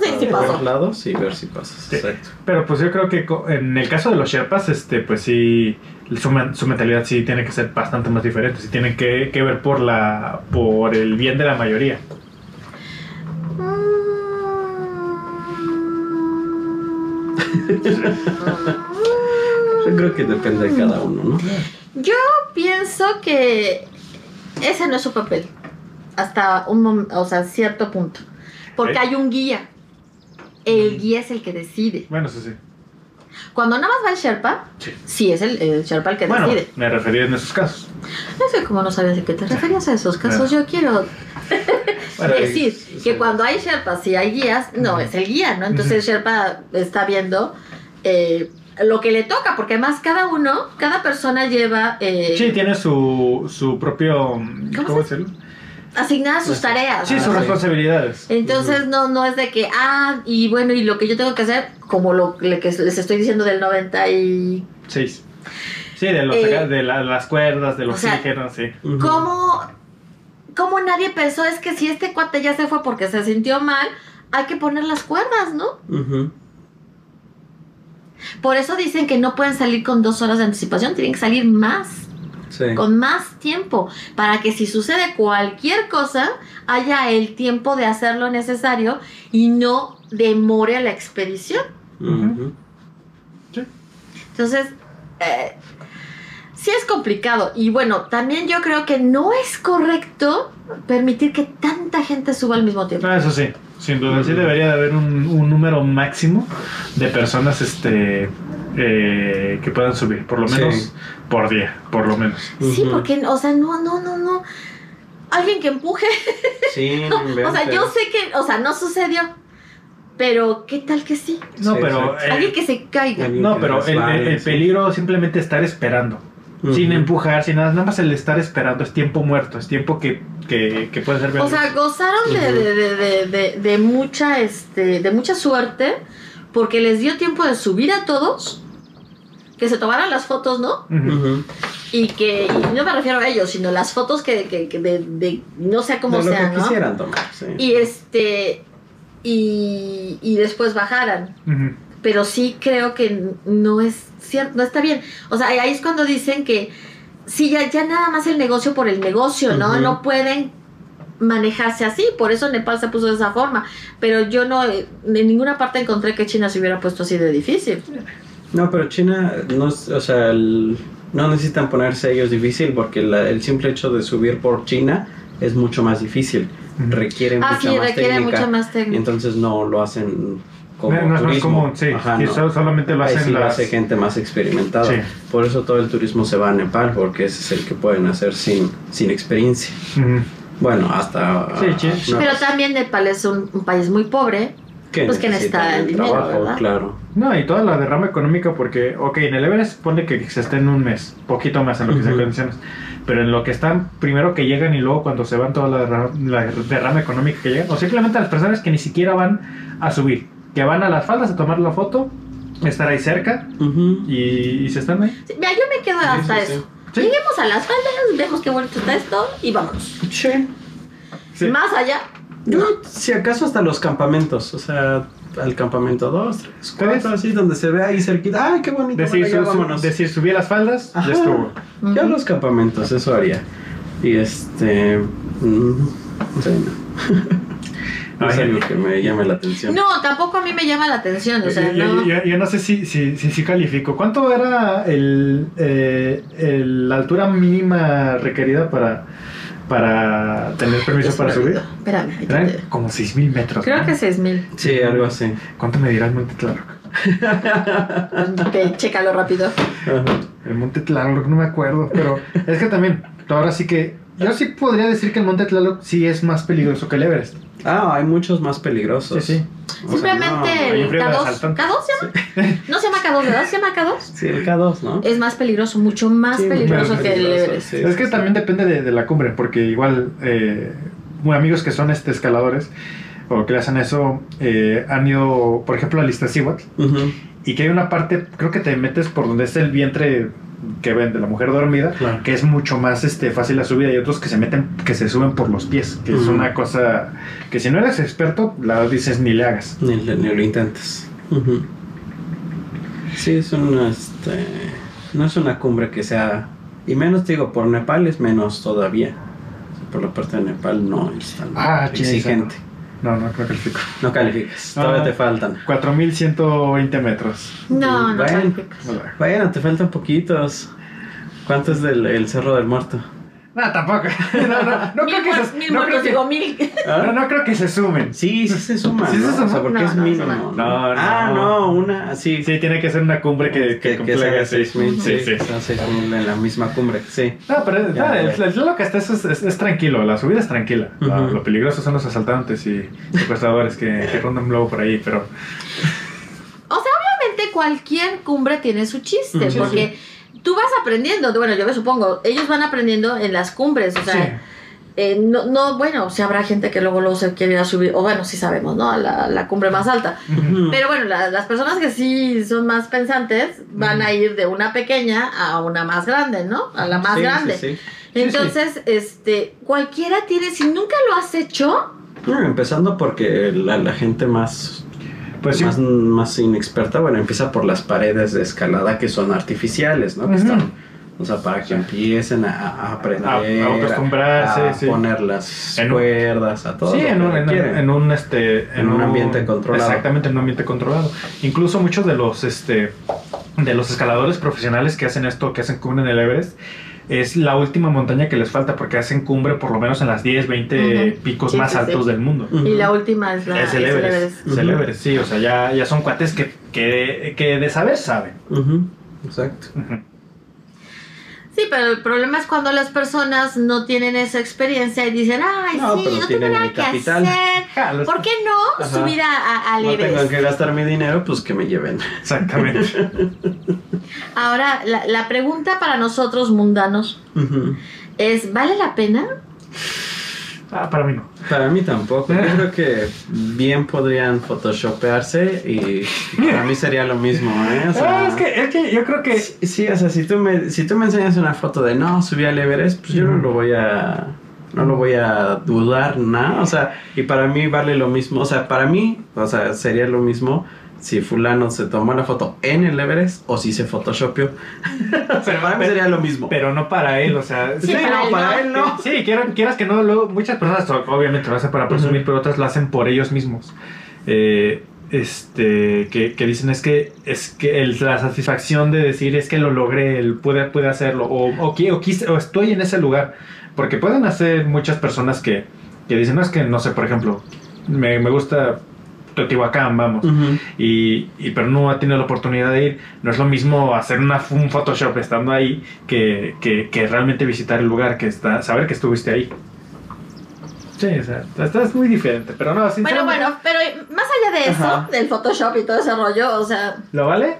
Sí, sí para pasó. ver lados y ver si pasas. Sí. Exacto. Pero pues yo creo que en el caso de los Sherpas, este, pues sí, su, su mentalidad sí tiene que ser bastante más diferente. Sí tiene que, que ver por la por el bien de la mayoría. Yo creo que depende de cada uno, ¿no? Yo pienso que ese no es su papel. Hasta un o sea, cierto punto. Porque ¿Eh? hay un guía. El guía es el que decide. Bueno, eso sí. Cuando nada más va el Sherpa, Sí. sí es el, el Sherpa el que Bueno, decide. me refería en esos casos. No sé cómo no sabías de qué te referías a esos casos. Yo quiero Bueno, decir que cuando hay Sherpas y hay guías, no es el guía, ¿no? Entonces el Sherpa está viendo eh, lo que le toca, porque además cada uno, cada persona lleva eh, Sí, tiene su, su propio... ¿Cómo, se- decirlo? Asignadas sus tareas. Sí, sus responsabilidades. Entonces no, no es de que, ah, y bueno, y lo que yo tengo que hacer, como lo que les estoy diciendo del 90 y... Seis. Sí, de, los, Eh, de la- las cuerdas, de los o sea, oxígenos, sí. ¿Cómo, ¿Cómo nadie pensó es que si este cuate ya se fue porque se sintió mal, hay que poner las cuerdas, ¿no? Por eso dicen que no pueden salir con dos horas de anticipación, tienen que salir más, Sí. con más tiempo, para que si sucede cualquier cosa, haya el tiempo de hacer lo necesario y no demore a la expedición. Ujú. Entonces, eh, sí es complicado. Y bueno, también yo creo que no es correcto permitir que tanta gente suba al mismo tiempo. Ah, eso sí, sin duda. Sí debería de haber un, un número máximo de personas este, eh, que puedan subir. Por lo Sí. Por día, por lo menos. Sí, porque, o sea, no, no, no, no. Alguien que empuje. Sí, o sea, yo sé que, o sea, no sucedió. Pero, ¿qué tal que sí? No, Sí, pero... eh, Alguien que se caiga. No, pero el, sí. peligro simplemente estar esperando. Sin empujar, sin nada. Nada más el estar esperando. Es tiempo muerto. Es tiempo que, que, que puede ser O sea, gozaron de, de, de- de mucha, este, de mucha suerte porque les dio tiempo de subir a todos, que se tomaran las fotos, ¿no? Y que, y no me refiero a ellos, sino las fotos que, que, que de, de- no sé cómo De lo que ¿no? quisieran tomar, sí. Y este, y, y después bajaran. Pero sí creo que no es cierto, no está bien. O sea, ahí es cuando dicen que sí, ya, ya nada más el negocio por el negocio, ¿no? No pueden manejarse así, por eso Nepal se puso de esa forma, pero yo no, eh, en ninguna parte encontré que China se hubiera puesto así de difícil. No, pero China, no, es- o sea, el- no necesitan ponerse ellos difícil porque la- el simple hecho de subir por China es mucho más difícil. Ujú. Requiere Ah, mucha sí, más requiere técnica. mucha más Y técnica. entonces no lo hacen como no, no es más turismo. común, sí. Ajá, no. so- solamente lo Ahí hacen sí las... hace gente más experimentada. Sí. Por eso todo el turismo se va a Nepal, porque ese es el que pueden hacer sin, sin experiencia. Bueno, hasta... Sí, sí. no, Pero también Nepal es un, un país muy pobre. Que pues que necesitan necesita el dinero, trabajo, ¿verdad? claro. No, y toda la derrama económica, porque, ok, en el Everest pone que se está en un mes, poquito más en lo que se Ujú. condiciones, pero en lo que están, primero que llegan y luego cuando se van toda la derrama, la derrama económica que llegan, o simplemente las personas que ni siquiera van a subir, que van a las faldas a tomar la foto, estar ahí cerca Ujú. y, y se están ahí. Sí, Mira, yo me quedo Sí, hasta sí, eso. sí. Lleguemos a las faldas, vemos qué bonito está esto y vámonos. Sí. Sí. Más allá. Yo, si acaso hasta los campamentos, o sea, al campamento 2, 3, 4, así, donde se ve ahí cerquita. ¡Ay, qué bonito! Decir, bueno, ya vámonos. decir subí las faldas, Ajá. ya estuvo. Ujú. los campamentos, eso haría. Y este. mm, no sé, no. No es algo que me llame la atención. No, tampoco a mí me llama la atención, o sea, yo, no. yo- yo no sé si, si, si, si califico. ¿Cuánto era el, eh, el- la altura mínima requerida para, para tener permiso Es para subir? Espérame, te Eran como 6.000 metros. Creo ¿no? que 6000. Sí, algo así. ¿Cuánto me dirá el Monte Tlaloc? Ve, Chécalo rápido. Ajá. El Monte Tlaloc, no me acuerdo, pero es que también, ahora sí que, yo sí podría decir que el Monte Tlaloc sí es más peligroso que el Everest. Ah, hay muchos más peligrosos. Sí, sí. O sea, Simplemente hay el un frío de K2. asaltante. ¿K2 se llama? No se llama K2, ¿verdad? ¿Se llama K2? Sí, el K2, ¿no? Es más peligroso, mucho más Sí, peligroso que el Everest. sí, es que sí, también depende de, de la cumbre, porque igual eh, muy amigos que son este, escaladores o que hacen eso eh, han ido, por ejemplo, a Iztaccíhuatl Ujú. y que hay una parte, creo que te metes por donde está el vientre que ven de la mujer dormida, Claro. que es mucho más este, fácil la subida y otros que se meten, que se suben por los pies, que es una cosa que si no eres experto, la dices ni le hagas. Ni, lo intentes. Ujú. Sí, es una. Este, no es una cumbre que sea. Y menos, te digo, por Nepal es menos todavía. O sea, Por la parte de Nepal no es tan Ah, exigente. No, no explico. No calificas, Ah. todavía te faltan. 4120 metros. No, no Bueno. calificas. Bueno, te faltan poquitos. ¿Cuánto es del el Cerro del Muerto? No, tampoco. No, no, no creo que se, mil no muertos, creo que- digo mil. no, no creo que se sumen. Sí, sí se suma. Sí se ¿no? suma. O sea, porque No, es no, mínimo. no. No, Ah, no. una. Sí, Sí, tiene que ser una cumbre que, que, que, que sea cumpla- sí, 6000. sí, Sí, sí. son 6000 en la misma cumbre. Sí. No, pero Ya, no, ya. el, el- lo que está es, es, es tranquilo, la subida es tranquila. La- Ujú. Lo peligroso son los asaltantes y secuestradores que, que rondan luego por ahí, pero O sea, obviamente cualquier cumbre tiene su chiste, sí, porque tú vas aprendiendo, bueno, yo me supongo, ellos van aprendiendo en las cumbres, o sea, sí. eh, no, no, bueno, si habrá gente que luego, luego se quiere ir a subir, o bueno, sí sabemos, ¿no? A la, la cumbre más alta. Pero bueno, la- las personas que sí son más pensantes van a ir de una pequeña a una más grande, ¿no? A la más Sí, grande. sí. Entonces, este, cualquiera tiene, si nunca lo has hecho, Bueno, empezando porque la, la gente más, Pues sí. más, más inexperta, bueno, empieza por las paredes de escalada que son artificiales, ¿no? Que están, o sea, para que empiecen a, a aprender, A- a acostumbrarse, a sí. poner las En un- cuerdas, a todo. Sí, lo en que un, en, un, este, En un ambiente controlado. Exactamente, en un ambiente controlado. Incluso muchos de los este de los escaladores profesionales que hacen esto, que hacen cumbre en el Everest, es la última montaña que les falta porque hacen cumbre por lo menos en las 10, 20 Ujú. picos Sí, más sí, altos sí. del mundo. Y la última es la es el es el Everest. Everest. Es el Ujú. Everest, sí, o sea, ya, ya son cuates que, que, que de saber saben. Exacto. Ujú. pero el problema es cuando las personas no tienen esa experiencia y dicen, ay, No, sí, no tengo tienen nada que capital. hacer. Ja, los- ¿Por qué no Ajá. subir a, a, al No tengan Everest? que gastar mi dinero, pues que me lleven. Exactamente. Ahora, la, la pregunta para nosotros mundanos es, ¿vale la pena? Ah, para mí no. Para mí tampoco. Yo creo que bien podrían photoshopearse y para mí sería lo mismo, ¿eh? O sea, Ah, es, que, es que yo creo que. Sí, o sea, si tú me, si tú me enseñas una foto de no, subí al Everest, pues yo no lo voy a no lo voy a dudar nada, o sea, y para mí vale lo mismo, o sea, para mí, o sea, sería lo mismo si fulano se tomó la foto en el Everest o si se photoshopeó. Pero para mí sería lo mismo. Pero no para él, o sea. Sí, para él para no. él no. Sí, quieras, quieras que no, luego muchas personas obviamente lo hacen para presumir, pero otras lo hacen por ellos mismos. Eh, este, que, que dicen es que es que el- la satisfacción de decir es que lo logré, el puede, puede hacerlo, o, o quise- o estoy en ese lugar. Porque pueden hacer muchas personas que, que dicen, no es que, no sé, por ejemplo, me, me gusta Teotihuacán, vamos. Y, y- pero no ha tenido la oportunidad de ir. No es lo mismo hacer una, un Photoshop estando ahí que, que, que realmente visitar el lugar, que está, saber que estuviste ahí. Sí, o sea, esto es muy diferente, pero no, Bueno, sinceramente, bueno, pero más allá de eso, Ajá. del Photoshop y todo ese rollo, o sea, ¿Lo vale?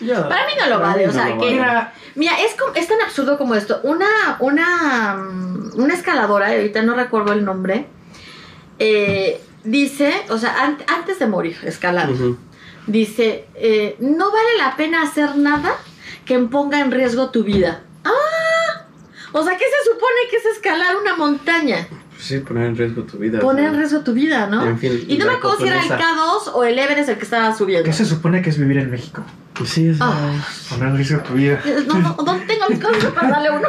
Yo- Para mí no lo vale, o sea, que- vale. Mira, es, como- es tan absurdo como esto. Una, una, mm, una escaladora, ahorita no recuerdo el nombre, eh, dice, o sea, an- antes de morir, escalando, dice, eh, no vale la pena hacer nada que ponga en riesgo tu vida. ¡Ah! O sea, ¿qué se supone que es escalar una montaña? Pues sí, poner en riesgo tu vida. Poner en riesgo tu vida, ¿no? En fin, y no me acuerdo si era el japonesa. K2 o el Everest el que estaba subiendo. ¿qué se supone que es vivir en México? Pues sí, Ah. Poner en riesgo tu vida. No, no, ¿dónde tengo mis cosas para darle uno?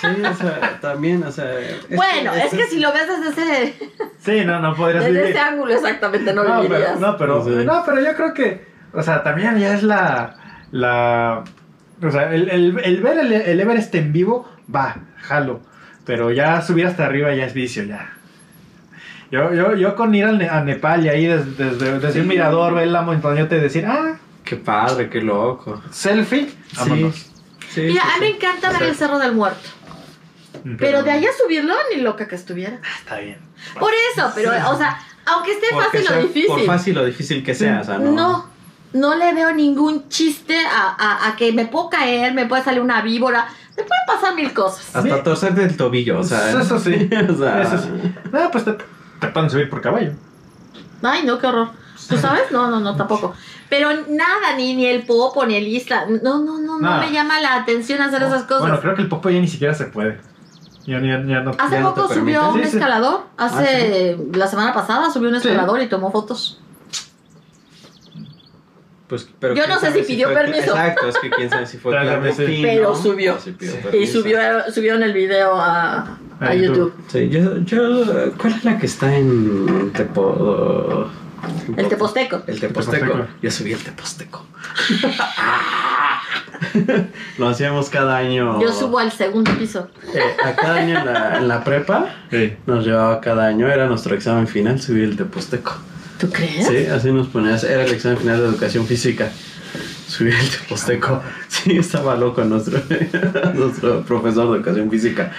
sí, o sea, también, o sea... es bueno, es que si lo ves desde ese, Sí, no, no podrías desde vivir. ese ángulo exactamente no, No, vivirías. pero, no, pero, Sí. no, pero yo creo que, o sea, también ya es la, la, o sea, el, el- el ver el, el Everest en vivo, va, jalo, pero ya subir hasta arriba ya es vicio, ya. Yo, yo, yo con ir al Ne- a Nepal y ahí des- desde, desde, Sí. un mirador, ver la montañota y decir, ah, Qué padre, qué loco. selfie, vámonos. Sí, Mira, sí, a mí me encanta O ver sea, el Cerro del Muerto. Pero de allá subirlo, ni loca que estuviera. Está bien. Por eso, pero, o sea, aunque esté porque fácil o difícil. Por fácil o difícil que sea, o sea, no. no. no, le veo ningún chiste a, a- a que me puedo caer, me puede salir una víbora, me pueden pasar mil cosas. Hasta Sí. torcerte el tobillo, o sea. Eso sí, o sea, eso sí. Ah, pues te, te pueden subir por caballo. Ay, no, qué horror. ¿Tú sabes? No, no, no, tampoco. Pero nada, ni, ni el popo, ni el isla. No, no, no, no me llama la atención hacer esas cosas. Bueno, creo que el popo ya ni siquiera se puede. Ya, ya, ya no. Hace ya no te poco subió permite. un Sí, escalador. Hace la semana pasada subió un Sí. escalador y tomó fotos. Pues, pero Yo no sé si pidió permiso. Exacto, es que quién sabe si fue clandestino. Pero subió. Y subió, subieron el video a, a A YouTube. YouTube. Sí, yo, yo, ¿cuál es la que está en Tepo? El Teposteco. El Teposteco. Teposteco. Yo subí el Teposteco. Lo hacíamos cada año. Yo subo al segundo piso. Eh, a cada año en la, en la prepa Sí. nos llevaba cada año, era nuestro examen final subir el Teposteco. ¿Tú crees? Sí, así nos ponías, era el examen final de educación física. Subir el Teposteco. Sí, estaba loco nuestro, nuestro profesor de educación física.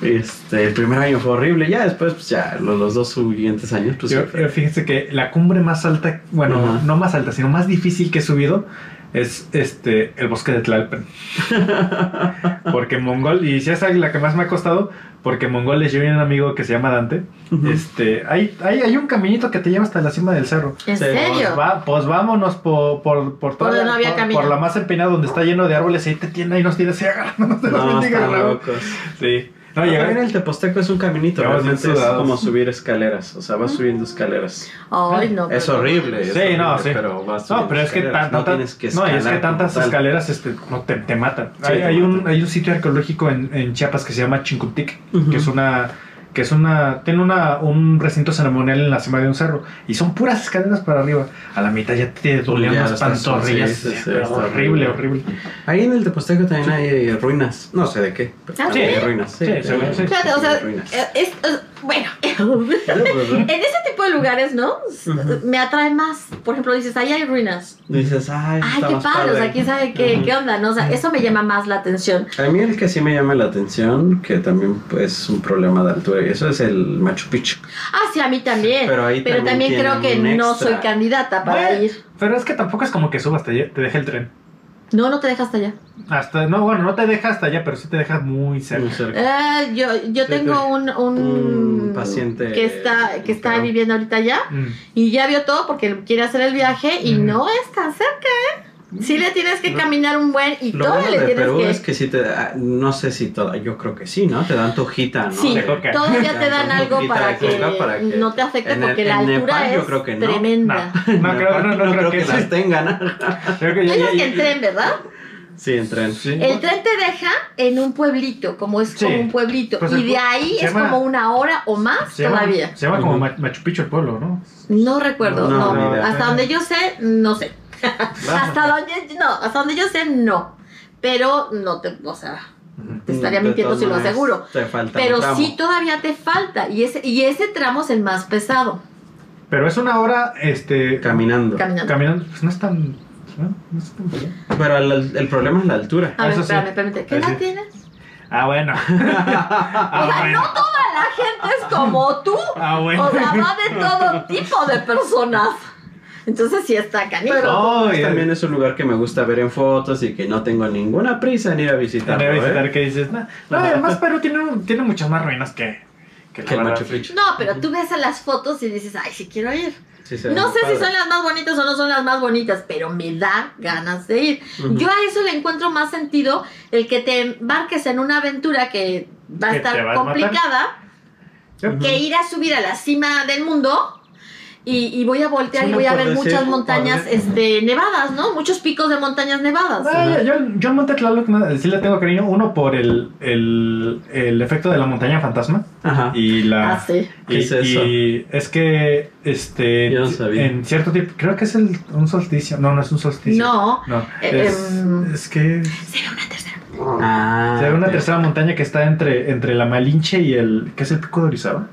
Este, el primer año fue horrible, ya después, pues ya, los, los dos siguientes años, pues Yo, yo fíjense que la cumbre más alta, bueno, Ajá. no más alta, sino más difícil que he subido es este el bosque de Tlalpan. porque Mongol, y si es la que más me ha costado, porque Mongol les lleva un amigo que se llama Dante. Ujú. Este, hay, hay, hay un caminito que te lleva hasta la cima del cerro. ¿En Sí, serio? Pues, va- pues vámonos por, por, por, toda donde la- no había por- camino. por la más empinada donde está lleno de árboles y ahí te tiene, ahí nos tienes así agarrándonos de No, mendigas locos. Sí. No, No, llega- también el Teposteco es un caminito, realmente es como subir escaleras, o sea, vas subiendo escaleras. Ay, no. Es horrible, es Sí, horrible, no, sí. pero vas No, subiendo pero es que, escaleras, tan- no tan- tienes que no, es que tantas escaleras este, no, te, te matan. Sí, hay, te hay un, matan. hay un sitio arqueológico en, en Chiapas que se llama Chincutic, Ujú. que es una que es una tiene una un recinto ceremonial en la cima de un cerro y son puras escaleras para arriba. A la mitad ya te dolían las pantorrillas. sí, sí, sí, pero está horrible, horrible. horrible. Ahí en el Teposteco también hay ruinas, no sé de qué, pero Ah, hay ¿sí? ruinas. Sí, Sí, hay sí, sí. Fíjate, o sea, ruinas. es- es- Bueno, en ese tipo de lugares, ¿no? Me atrae más. Por ejemplo, dices, ahí hay ruinas. Dices, ay, qué padre, o sea, quién sabe qué, qué onda, ¿no? O sea, eso me llama más la atención. A mí el que sí me llama la atención, que también pues, es un problema de altura, y eso es el Machu Picchu. Ah, sí, a mí también. Pero ahí también también creo que no soy candidata para Bueno, ir. Pero es que tampoco es como que subas allá, te deja el tren. No, no te dejas hasta allá. Hasta, no, bueno, no te deja hasta allá, pero sí te deja muy cerca. Muy cerca. Eh, yo yo Sí, tengo un, un, Un paciente que está, que está viviendo ahorita allá Mm. y ya vio todo porque quiere hacer el viaje y Mm. no es tan cerca, ¿eh? Sí le tienes que Lo- caminar un buen y Lo bueno le de tienes Perú que... es que sí te da, no sé si toda, yo creo que sí, ¿no? Te dan tu hojita, ¿no? Sí, todavía te dan Te dan algo para que, para que- no te afecte porque la altura Nepal es yo creo que no. tremenda. No, no creo, no, no creo que, las sí. tengan. Creo que ya- ya- que en tren, ¿verdad? sí, en tren. Sí. El tren te deja en un pueblito, como es Sí. como un pueblito. Pues y de ahí es llama- como una hora o más se llama, todavía. se llama como Machu Picchu el pueblo, ¿no? No recuerdo, No. Hasta donde yo sé, no sé. hasta donde no, hasta donde yo sé, no. Pero no te, o sea, te estaría De mintiendo si lo aseguro. Te falta Pero sí todavía te falta. Y ese, y ese tramo es el más pesado. Pero es una hora, este... Caminando. Caminando. Caminando, pues no es tan... ¿no? No es tan bien. Pero el, el problema es la altura. A ver, Eso sí. espérame, espérame. ¿Qué edad tienes? Ah, bueno. o ah, sea, bueno. no toda la gente es como tú. Ah, bueno. O sea, va de todo tipo de personas. Entonces sí está canijo. Pero No, pues, y- también es un lugar que me gusta ver en fotos y que no tengo ninguna prisa en ir a visitarlo. Tener a visitar ¿eh? que dices, no, no, además Perú tiene, un- tiene muchas más ruinas que, que el. Machu Picchu. No, pero tú ves a las fotos y dices, ay, sí quiero ir. Sí, No sé si son las más bonitas o no son las más bonitas, pero me da ganas de ir. Yo a eso le encuentro más sentido el que te embarques en una aventura que va a Que estar a complicada, que ir a subir a la cima del mundo. Y, y voy a voltear Sí, y voy a ver muchas montañas este, nevadas, ¿no? Muchos picos de montañas nevadas. Ah, yo, yo al Monte Tlaloc sí le tengo cariño. Uno por el, el, el efecto de la montaña fantasma. Ajá. Y la. Ah, sí. ¿Qué y, es eso? y es que este Yo no sabía. en cierto tipo creo que es el, un solsticio no no es un solsticio No, no Eh, es, em, es que se ve una tercera. Ah, se ve una tercera montaña que está entre entre la Malinche y el ¿qué es el pico de Orizaba?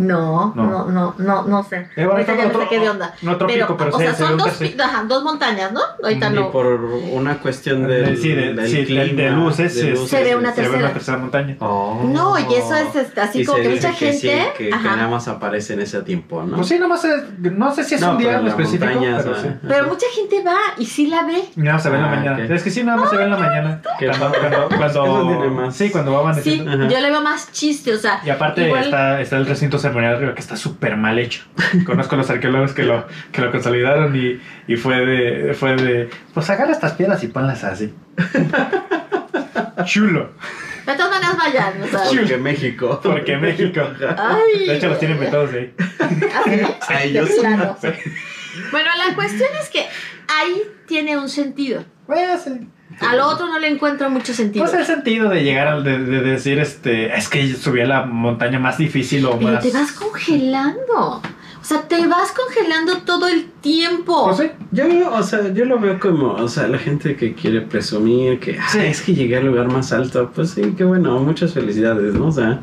No No, No. no, no, no, no sé. Eh, bueno, Ahorita ya me otro- saqué de onda. no, otro pero, pico, pero o se- sea, son dos, montañas, ¿no? Ahorita Y no. por una cuestión del, sí, de, del sí, de- clima, de luces, de se- luces, Se ve una se ve tercera. una tercera montaña Oh. No, y eso es este, así Y como se que dice mucha que sí, gente. que, nada más aparece en ese tiempo, ¿no? pues sí nomás es- no sé si es No, un día en específico montaña, pero sí Pero mucha gente va y sí la ve. Nada más se ve en la Ah, mañana. Es que sí, nada más se ve en la mañana. Qué Cuando, más. Sí, cuando va Sí, amaneciendo. Ajá. yo le veo más chiste, o sea. Y aparte está, está el recinto arriba que está súper mal hecho. Conozco a los arqueólogos que lo, que lo consolidaron y, y fue de fue de pues agarra estas piedras y ponlas así. Chulo. De todas maneras vayan, o sea. Porque México. Porque México. Ay. De hecho los tienen metados ahí. ¿Así? A ellos. De plano. Sí. Bueno, la cuestión es que ahí tiene un sentido. Pues, sí. Al otro no le encuentro mucho sentido. Pues el sentido de llegar al de, de decir este es que subí a la montaña más difícil o Pero más. te vas congelando. O sea, te vas congelando todo el tiempo. Pues sí. Yo, o sea, yo lo veo como, o sea, la gente que quiere presumir que, "Ah, Sí. es que llegué al lugar más alto, pues sí, qué bueno, muchas felicidades, ¿no? O sea,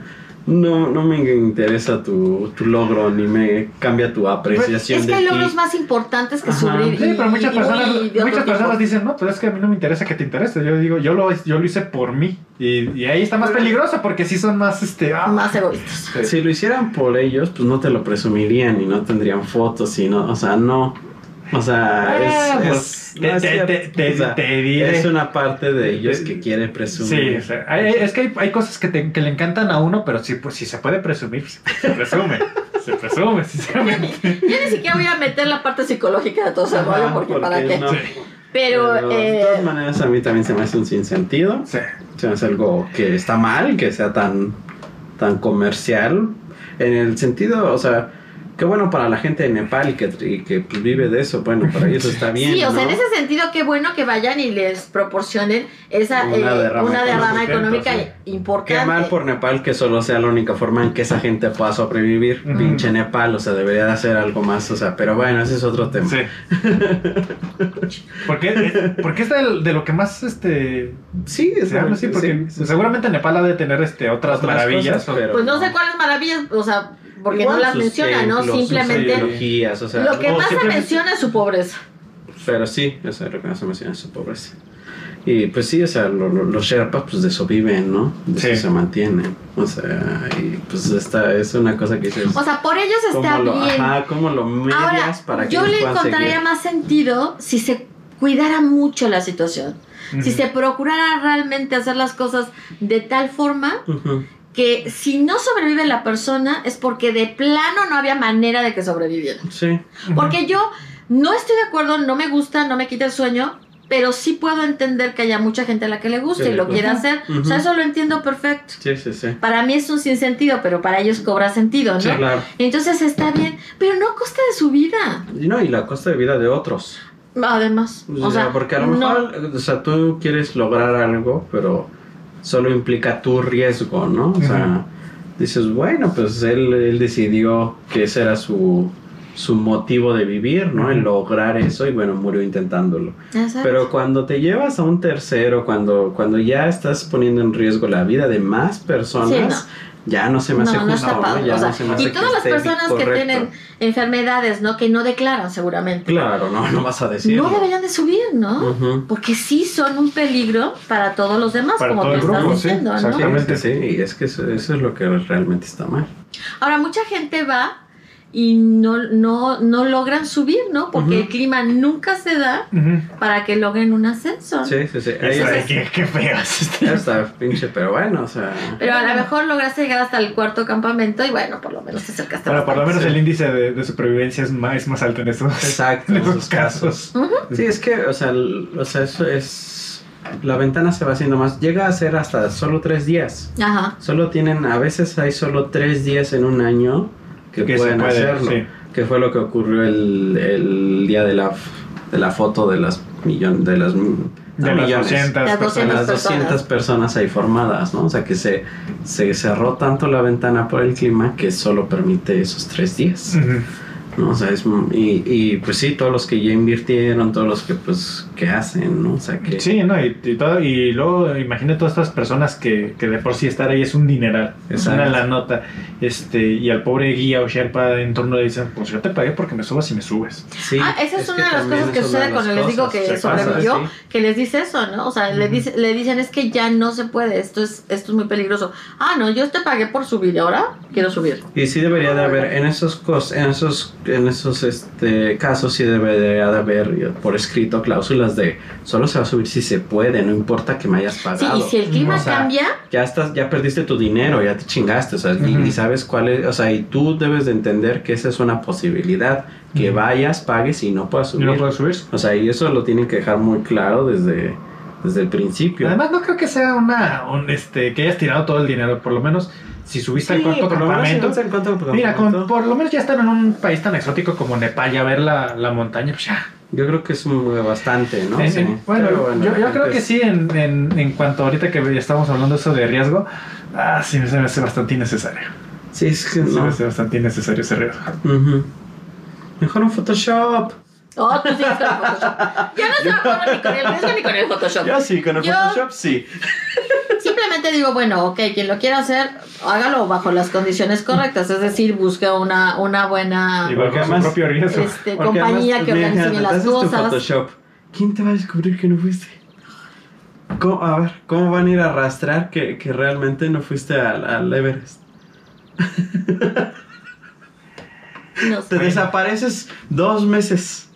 no, no me interesa tu, tu logro ni me cambia tu apreciación es que de hay ti. logros más importantes que Ajá. subir. Sí, y- pero muchas personas, muchas personas dicen, no, pues es que a mí no me interesa que te interese. Yo digo, yo lo, yo lo hice por mí. Y, y ahí está más peligroso porque sí son más, este... ah, Más egoístas. sí. Si lo hicieran por ellos, pues no te lo presumirían y no tendrían fotos y no, o sea, no. O sea, Ah, es, pues, es- te- no es te- cierto. te- te- O sea, te diré. es una parte de ellos Te- que quiere Sí, presumir. o sea, hay- es que hay, hay cosas que, te- que le encantan a uno, pero sí, pues si se puede presumir, se presume. se presume, sinceramente. Yo ni siquiera voy a meter la parte psicológica de todo ese rollo porque, para porque qué. no. Sí. Pero, de eh, todas maneras, a mí también se me hace un sinsentido. Sí. Se me hace algo que está mal, que sea tan, tan comercial. En el sentido, o sea, qué bueno para la gente de Nepal y que, y que pues, vive de eso. Bueno, para ellos está bien. Sí, o sea, en ese sentido, qué bueno que vayan y les proporcionen esa Una eh, derrama una derrama económica, económica sí. importante. Qué mal por Nepal que solo sea la única forma en que esa gente pueda sobrevivir. Pinche Nepal, o sea, debería de hacer algo más, o sea, pero bueno, ese es otro tema. Sí. ¿Por qué, ¿Por qué es de, de lo que más este Sí, es se habla así? Porque sí, sí, sí. seguramente Nepal ha de tener este otras, Otras maravillas. cosas, pero- Pues no sé cuáles maravillas, o sea, porque Igual no las menciona, ¿no? templos, Simplemente ideologías, o sea, lo que más se menciona es su pobreza. Pero sí, o sea, lo que más se menciona es su pobreza. Y pues sí, o sea, lo- lo- los Sherpas pues de eso viven, ¿no? De Sí. eso se mantienen. O sea, y pues esta es una cosa que dices... O sea, por ellos está ¿cómo lo, bien. ajá, ¿cómo lo medias Ahora, para que yo le encontraría seguir? más sentido si se cuidara mucho la situación. Si se procurara realmente hacer las cosas de tal forma Ujú. Que si no sobrevive la persona es porque de plano no había manera de que sobreviviera. Sí. Porque yo no estoy de acuerdo, no me gusta, no me quita el sueño, pero sí puedo entender que haya mucha gente a la que le guste Que y lo quiera hacer. O sea, eso lo entiendo perfecto. Sí, sí, sí. Para mí es un sinsentido, pero para ellos cobra sentido, ¿no? Sí, claro. Entonces está bien, pero no a costa de su vida. Y no, y la costa de vida de otros. Además, O, sea, porque a lo no- mejor, o sea, tú quieres lograr algo, pero solo implica tu riesgo, ¿no? O sea, dices, bueno, pues él, él decidió que ese era su, su motivo de vivir, ¿no? El lograr eso y bueno, murió intentándolo. Exacto. Pero cuando te llevas a un tercero, cuando, cuando ya estás poniendo en riesgo la vida de más personas, Sí, no. Ya no se me no, hace no justo, está padre. Ya o sea, no se me hace y todas las personas que tienen enfermedades, ¿no? Que no declaran seguramente. Claro, no, no vas a decir. No deberían de subir, ¿no? Porque sí son un peligro para todos los demás, Para como tú estás grupo, sí, diciendo, ¿no? Sí, Exactamente. sí, sí, y es que eso, eso es lo que realmente está mal. Ahora, mucha gente va y no, no, no logran subir, ¿no? Porque el clima nunca se da para que logren un ascenso. Sí, sí, sí. Ahí está, qué, qué feas. este. está pinche, pero bueno, o sea. Pero a lo mejor lograste llegar hasta el cuarto campamento y bueno, por lo menos te acercaste. Bueno, por lo menos Sí. el índice de, de supervivencia es más, es más alto en estos, Exacto, en esos esos casos. Sí, es que, o sea, el- o sea, eso es. La ventana se va haciendo más. Llega a ser hasta solo tres días. Ajá. Solo tienen, a veces hay solo tres días en un año que, Que se pueden puede, hacerlo. sí. Que fue lo que ocurrió el, el día de la, de la foto de las millón, de las, De las millones. 200 Las de 200 las 200 personas. ahí formadas, ¿no? O sea que se, se cerró tanto la ventana por el clima que solo permite esos tres días, Ujú. ¿No? O sea, es, y, y pues sí, todos los que ya invirtieron, todos los que pues, que hacen, ¿no? O sea que... Sí, ¿no? Y, y todo, y luego imagínate todas estas personas que, que de por sí estar ahí es un dineral, es una la nota. Este, y al pobre guía o Sherpa en torno le dicen, pues yo te pagué porque me subas y me subes. Sí, ah, esa es, una de las cosas que sucede cuando les digo que sobrevivió, sí. que les dice eso, ¿no? O sea, le, dice, le dicen es que ya no se puede, esto es, esto es muy peligroso. Ah, no, yo te pagué por subir y ahora quiero subir. Y sí debería de haber, en esos cos, en esos, en esos este, casos sí debería de haber eh, por escrito cláusulas de solo se va a subir si se puede, no importa que me hayas Sí, pagado. y si el clima O sea, cambia, Ya estás, ya perdiste tu dinero, ya te chingaste, o sea, y- y, sabes cuál es, o sea, y tú debes de entender que esa es una posibilidad, que vayas, pagues y no puedas ¿Y subir. no puedo subir? O sea, y eso lo tienen que dejar muy claro desde, desde el principio. Además, no creo que sea una, un, este, que hayas tirado todo el dinero, por lo menos si subiste al Sí, cuarto por lo menos si campamento. no Mira, con- campamento. por lo menos ya están en un país tan exótico como Nepal, ya ver la, la montaña, pues ya. Yo creo que es bastante, ¿no? En- Sí. en- bueno, Pero yo, yo creo que sí, en, en, en cuanto ahorita que estamos hablando eso de riesgo, ah, sí, se me hace bastante innecesario. Sí, es que Se me no. hace bastante innecesario ese riesgo. Ujú. Mejor un Photoshop. oh, tú con el Photoshop. Yo no estoy de acuerdo ni con el riesgo ni con el Photoshop. sí, con el Yo- Photoshop sí. Simplemente digo, bueno, ok, quien lo quiera hacer, hágalo bajo las condiciones correctas, es decir, busque una, una buena Igual su además- propio riesgo. este, compañía además, que organice bien las cosas. Photoshop. ¿Quién te va a descubrir que no fuiste? ¿Cómo, a ver, ¿cómo van a ir a arrastrar que, que realmente no fuiste al, al Everest? No Te desapareces dos meses.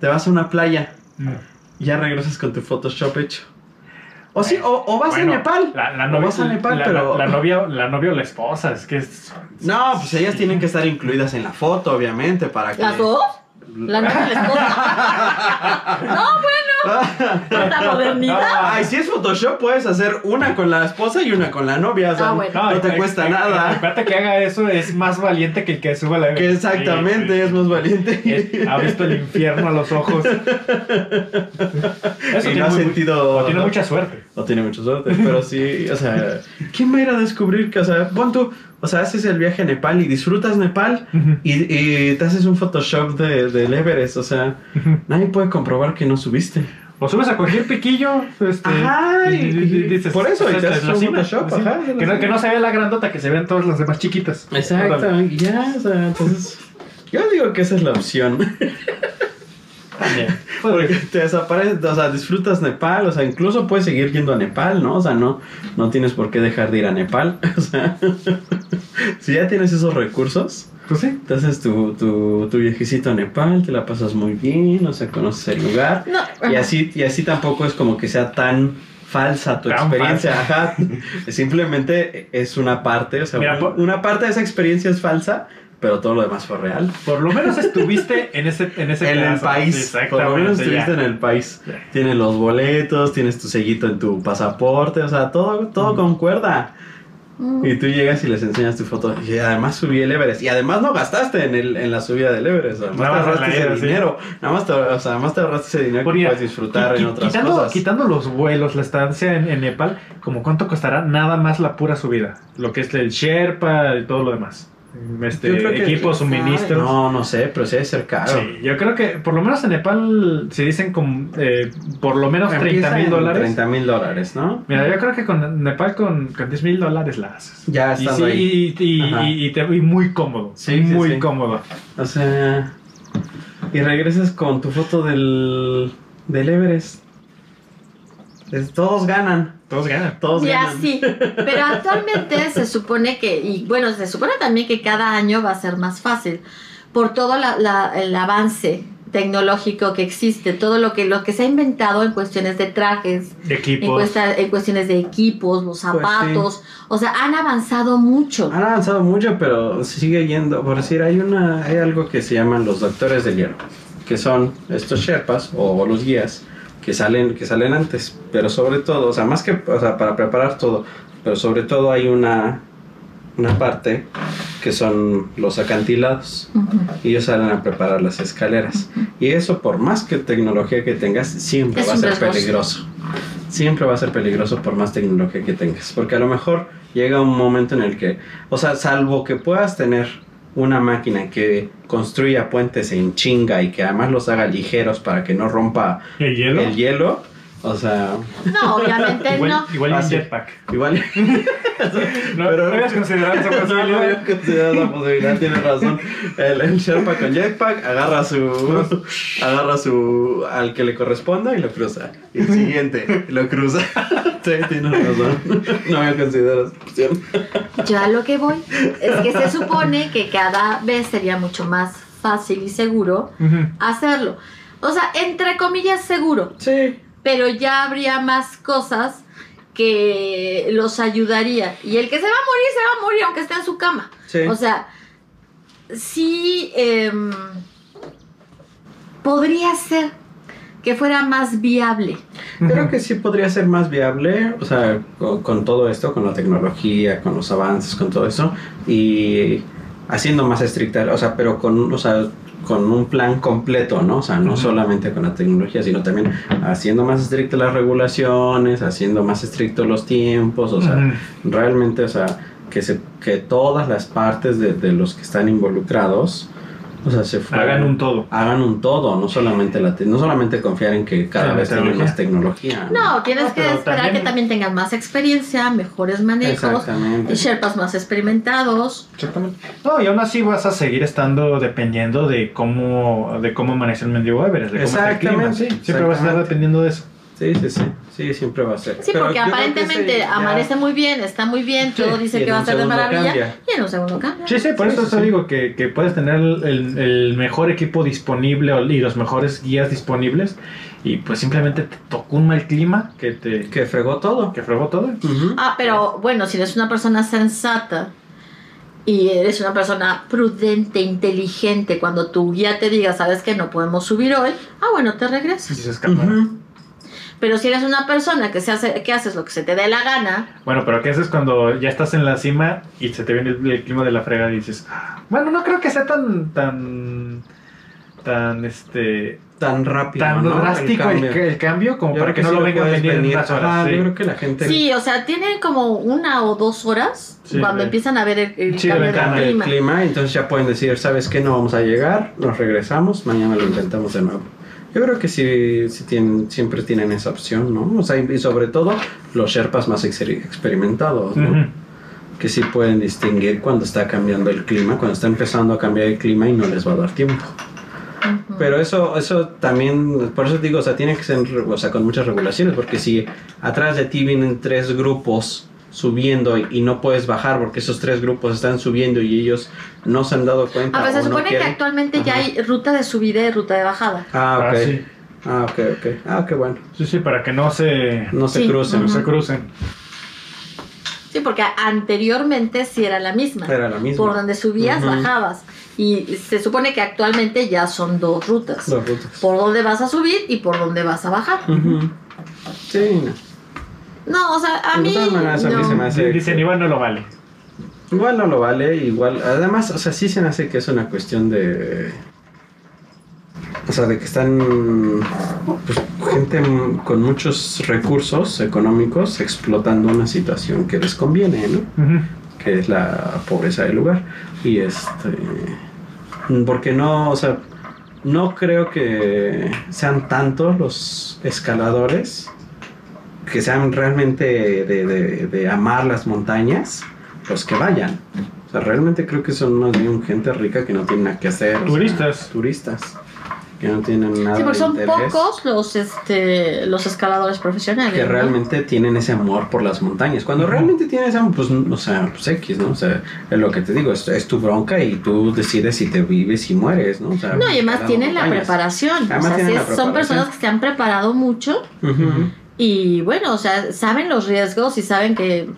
Te vas a una playa. Mm. Y ya regresas con tu Photoshop hecho. O sí, o, o vas Bueno, a Nepal. La, la O novia, vas a Nepal, la, pero. la, la novia, la novia o la esposa, es que es. No, pues ellas tienen que estar incluidas en la foto, obviamente, para que. ¿Las dos? La novia y la esposa. no, bueno. Tanta modernidad. Ay, si es Photoshop, puedes hacer una con la esposa y una con la novia. O sea, Ah, bueno. no te el- cuesta el- nada. El pata que haga eso es más valiente que el que suba la. Que exactamente Sí, es más valiente. Es- Ha visto el infierno a los ojos. Eso Y tiene no ha muy- sentido. o tiene mucha suerte. No tiene mucha suerte, pero sí, o sea, ¿quién va a ir a descubrir que, o sea, pon tú, o sea, haces el viaje a Nepal y disfrutas Nepal y, y te haces un Photoshop de, del Everest, o sea, nadie puede comprobar que no subiste. O subes a cualquier piquillo. Este, Ajá, y- y- y- dices, por eso, y te "Esta es haces un Photoshop, la cima". ajá, Que no, cima. que no se vea la grandota, que se vean todas las demás chiquitas. Exacto, ya, o sea, entonces, yo digo que esa es la opción, También. porque te desapareces, o sea, disfrutas Nepal, o sea, incluso puedes seguir yendo a Nepal, ¿no? O sea, no, no tienes por qué dejar de ir a Nepal, o sea, si ya tienes esos recursos. Pues sí. Te haces tu, tu, tu viajecito a Nepal, te la pasas muy bien, o sea, conoces el lugar. No, Y así, y así tampoco es como que sea tan falsa tu Tan experiencia. Ajá. Simplemente es una parte, o sea, Mira, un- por- una parte de esa experiencia es falsa, pero todo lo demás fue real. Por lo menos estuviste en ese, en ese En el pedazo. país, por lo menos estuviste ya. en el país. Tienes los boletos, tienes tu sellito en tu pasaporte, o sea, todo, todo concuerda. Mm. Y tú llegas y les enseñas tu foto. Y además subí el Everest. Y además no gastaste en, el, en la subida del Everest. Además Nada te ahorraste ese sí. dinero. Nada más te, o sea, además te ahorraste ese dinero que Porque, puedes disfrutar en otras quitando, cosas. quitando los vuelos, la estancia en, en Nepal, ¿como cuánto costará nada más la pura subida? Lo que es el Sherpa y todo lo demás. Este, equipos, suministros. No, no sé, pero sí debe ser caro. Sí, yo creo que por lo menos en Nepal se dicen como eh, por lo menos 30 mil dólares. 30 mil dólares, ¿no? Mira, yo creo que con Nepal con, con 10 mil dólares la haces. Ya Y, estás sí, ahí. y, te- y muy cómodo. Sí, muy sí. cómodo. O sea. Y regresas con tu foto del, del Everest. Es- todos ganan. Todos ganan. Todos Ya ganan. sí, pero actualmente se supone que, y bueno, se supone también que cada año va a ser más fácil por todo la- la- el avance tecnológico que existe, todo lo que, lo que se ha inventado en cuestiones de trajes, en, Equipos. cuesta- en cuestiones de equipos, los Pues zapatos, o sea, han avanzado mucho. Han avanzado mucho, pero sigue yendo. Por decir, hay una, hay algo que se llaman los doctores del hierro, que son estos Sherpas o los guías que salen, que salen antes. Pero sobre todo, o sea, más que, o sea, para preparar todo, pero sobre todo hay una, una parte que son los acantilados. Y ellos salen a preparar las escaleras. Y eso, por más que tecnología que tengas, siempre Es va a ser riesgoso. peligroso. Siempre va a ser peligroso por más tecnología que tengas. Porque a lo mejor llega un momento en el que, o sea, salvo que puedas tener una máquina que construya puentes en chinga y que además los haga ligeros para que no rompa ¿El hielo? el hielo, o sea, No, obviamente igual no. igual y un jetpack. igual. No, Pero- no habías considerado esa No, no posibilidad. había considerado esa posibilidad, tienes razón. El, el Sherpa con jetpack agarra su. agarra su. al que le corresponda y lo cruza. Y el siguiente lo cruza. Sí, tienes razón. No había considerado esa opción. Yo a lo que voy es que se supone que cada vez sería mucho más fácil y seguro hacerlo. O sea, entre comillas seguro, Sí. pero ya habría más cosas que los ayudaría. Y el que se va a morir, se va a morir aunque esté en su cama. Sí. O sea, sí em, podría ser que fuera más viable. Creo que sí podría ser más viable, o sea, con, con todo esto, con la tecnología, con los avances, con todo eso, y haciendo más estricta, o sea, pero con, o sea, con un plan completo, ¿no? O sea, no solamente con la tecnología, sino también haciendo más estrictas las regulaciones, haciendo más estrictos los tiempos, o sea, realmente, o sea, que, se, que todas las partes de, de los que están involucrados, o sea, se fueran- Hagan un todo. hagan un todo, no solamente la te- no solamente confiar en que cada Sí, vez tienen tecnología. más tecnología. No, tienes No, que esperar también- que también tengan más experiencia, mejores manejos, Exactamente. y Sherpas más experimentados. Exactamente. No, y aún así vas a seguir estando dependiendo de cómo, de cómo amanece el mendigo Everest, de cómo está el clima. Exactamente, Sí, siempre vas a estar dependiendo de eso. Sí, sí, sí. Sí, siempre va a ser. Sí, Pero porque aparentemente ese ya- amanece muy bien, está muy bien, todo y dice que va a ser de maravilla, cambia. y en un segundo cambia. Sí, sí, por Sí, eso te sí. digo que, que puedes tener el, el- mejor equipo disponible y los mejores guías disponibles y pues simplemente te tocó un mal clima que te Que fregó todo. que fregó todo. Ah, pero bueno, si eres una persona sensata y eres una persona prudente, inteligente, cuando tu guía te diga, sabes que no podemos subir hoy, ah, bueno, te Y regresas. se escapa. Ujú. Pero si eres una persona que, se hace, que haces lo que se te dé la gana, Bueno, pero ¿qué haces cuando ya estás en la cima y se te viene el, el clima de la fregada y dices, "Ah, bueno, no creo que sea tan, tan, tan, este, Tan rápido. tan ¿no? drástico el, cambio. ca- el cambio como Yo para que, no sí lo vengan a venir en unas horas. Ajá, sí. Yo creo que la gente. sí, o sea, tienen como una o dos horas Sí, cuando empiezan a ver el, el cambio ventana, del el clima. clima, entonces ya pueden decir, ¿sabes qué? No vamos a llegar, nos regresamos, mañana lo intentamos de nuevo. Yo creo que sí, sí tienen, siempre tienen esa opción, ¿no? O sea, y sobre todo los Sherpas más exer- experimentados, ¿no? Ujú. Que sí pueden distinguir cuando está cambiando el clima, cuando está empezando a cambiar el clima y no les va a dar tiempo. Pero eso, eso también, por eso digo, o sea, tiene que ser, o sea, con muchas regulaciones, porque si atrás de ti vienen tres grupos subiendo y, y no puedes bajar porque esos tres grupos están subiendo y ellos no se han dado cuenta. A ver, o se no supone que quieren. actualmente ya Ajá. hay ruta de subida y ruta de bajada. Ah, ok. Ah, sí. Ah, ok, ok. Ah, qué bueno. Sí, sí, para que no se, No se Sí, crucen. no se crucen. Sí, porque anteriormente sí era la misma. Era la misma. Por donde subías, bajabas. Y se supone que actualmente ya son dos rutas. Dos rutas. Por donde vas a subir y por donde vas a bajar. Sí, no. No, o sea, a De mí. todas maneras, a mí no. se me hace- Dicen, igual no lo vale. Igual no lo vale, igual. Además, o sea, sí se me hace que es una cuestión de. O sea, de que están. Pues, gente con muchos recursos económicos explotando una situación que les conviene, ¿no? Que es la pobreza del lugar. Y este. Porque no, o sea, no creo que sean tantos los escaladores que sean realmente de, de- de amar las montañas los que vayan. O sea, realmente creo que son más bien gente rica que no tiene nada que hacer. o sea, Turistas. turistas. Que no tienen nada Sí, porque de son interés, pocos los, este, los escaladores profesionales. Que ¿no? realmente tienen ese amor por las montañas. Cuando realmente tienes ese amor, pues, o sea, pues X, ¿no? O sea, es lo que te digo, es, es tu bronca y tú decides si te vives y mueres, ¿no? O sea, No, y además tienen la preparación. Además o sea, tienen la es- son preparación. personas que se han preparado mucho Ujú. Y bueno, o sea, saben los riesgos y saben que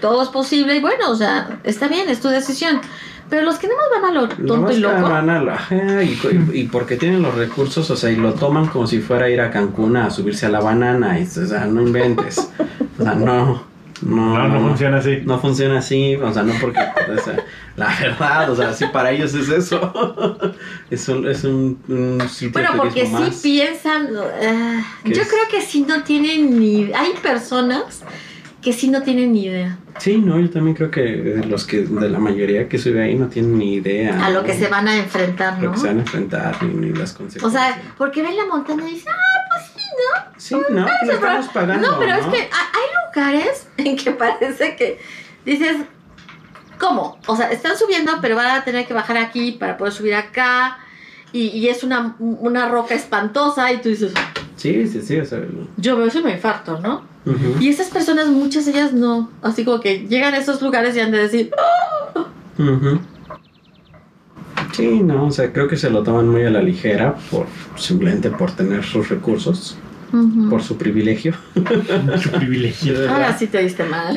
todo es posible y bueno, o sea, está bien, es tu decisión. Pero los que nada más van a lo tonto y que loco. van a la- y, y- y porque tienen los recursos, o sea, y lo toman como si fuera a ir a Cancún a subirse a la banana, y, o sea, no inventes. O sea, no, no, No, no funciona así. No funciona así, o sea, no porque, o sea, la verdad, o sea, sí, para ellos es eso. Es un, es un, un sitio Bueno, porque sí piensan, ¿Qué yo es? creo que sí no tienen ni, hay personas que sí no tienen ni idea Sí, no, yo también creo que los que, de la mayoría que sube ahí no tienen ni idea. a lo que ¿no? se van a enfrentar, Lo ¿no? que se van a enfrentar, ni, ni las O consecuencias. sea, porque ven la montaña y dicen, ah, pues sí, ¿no? sí, no, pues le estamos pagando. No, pero es que ha- hay lugares en que parece que dices, ¿cómo? O sea, están subiendo, pero van a tener que bajar aquí para poder subir acá. Y, y es una, una roca espantosa y tú dices, Sí, sí, sí, o sea. yo veo eso y me infarto, ¿no? Y esas personas, muchas de ellas no. Así como que llegan a esos lugares y han de decir, Ujú. Sí, no, o sea, creo que se lo toman muy a la ligera por simplemente por tener sus recursos, Por su privilegio. Su privilegio. Ahora sí te diste mal.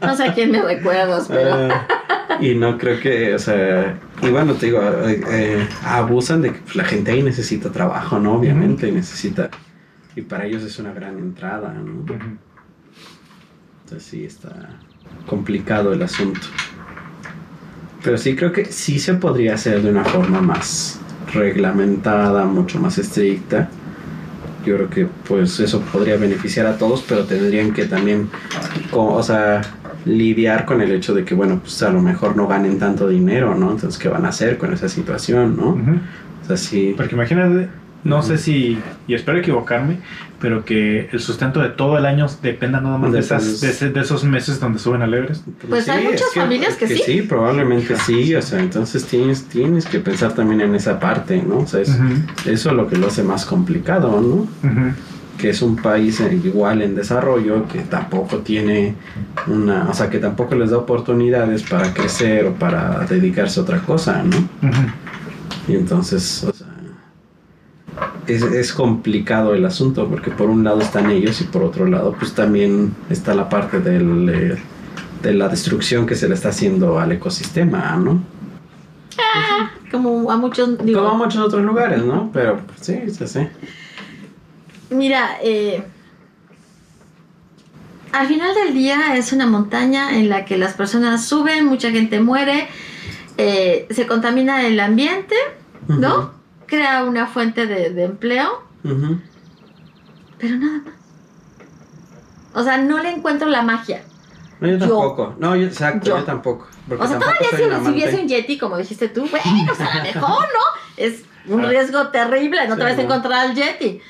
no sé a quién me recuerdas, pero... Ah, y no creo que, o sea, y bueno, te digo, eh, eh, abusan de que pues, la gente ahí necesita trabajo, ¿no? Obviamente, y necesita, y para ellos es una gran entrada, ¿no? Entonces sí está complicado el asunto. Pero sí creo que sí se podría hacer de una forma más reglamentada, mucho más estricta. Yo creo que pues eso podría beneficiar a todos, pero tendrían que también, o sea, lidiar con el hecho de que, bueno, pues a lo mejor no ganen tanto dinero, ¿no? Entonces, ¿qué van a hacer con esa situación, no? O sea, sí. Porque imagínate, no sé si, y espero equivocarme, pero que el sustento de todo el año dependa nada más de, De esas, esos- de, ese- de esos meses donde suben al Everest. Pues hay es muchas familias que sí. Sí, probablemente sí, o sea, entonces tienes, tienes que pensar también en esa parte, ¿no? O sea, es, eso es lo que lo hace más complicado, ¿no? Que es un país eh, igual en desarrollo, que tampoco tiene una, o sea, que tampoco les da oportunidades para crecer o para dedicarse a otra cosa, ¿no? Y entonces, es, es complicado el asunto porque por un lado están ellos y por otro lado pues también está la parte del, eh, de la destrucción que se le está haciendo al ecosistema, ¿no? Como a muchos, digo, Como a muchos otros lugares, ¿no? Pero pues, sí, sí, sí. Mira, eh, al final del día es una montaña en la que las personas suben, mucha gente muere, eh, se contamina el ambiente, ¿no? Crea una fuente de, de empleo, pero nada más. O sea, no le encuentro la magia. No, yo Yo. tampoco. No, yo, exacto, yo, Yo. tampoco. Porque O sea, tampoco todavía si, hubiese un Yeti, como dijiste tú, bueno, o sea, a lo mejor, ¿no? Es un riesgo terrible, no te Sí, vas a encontrar al Yeti.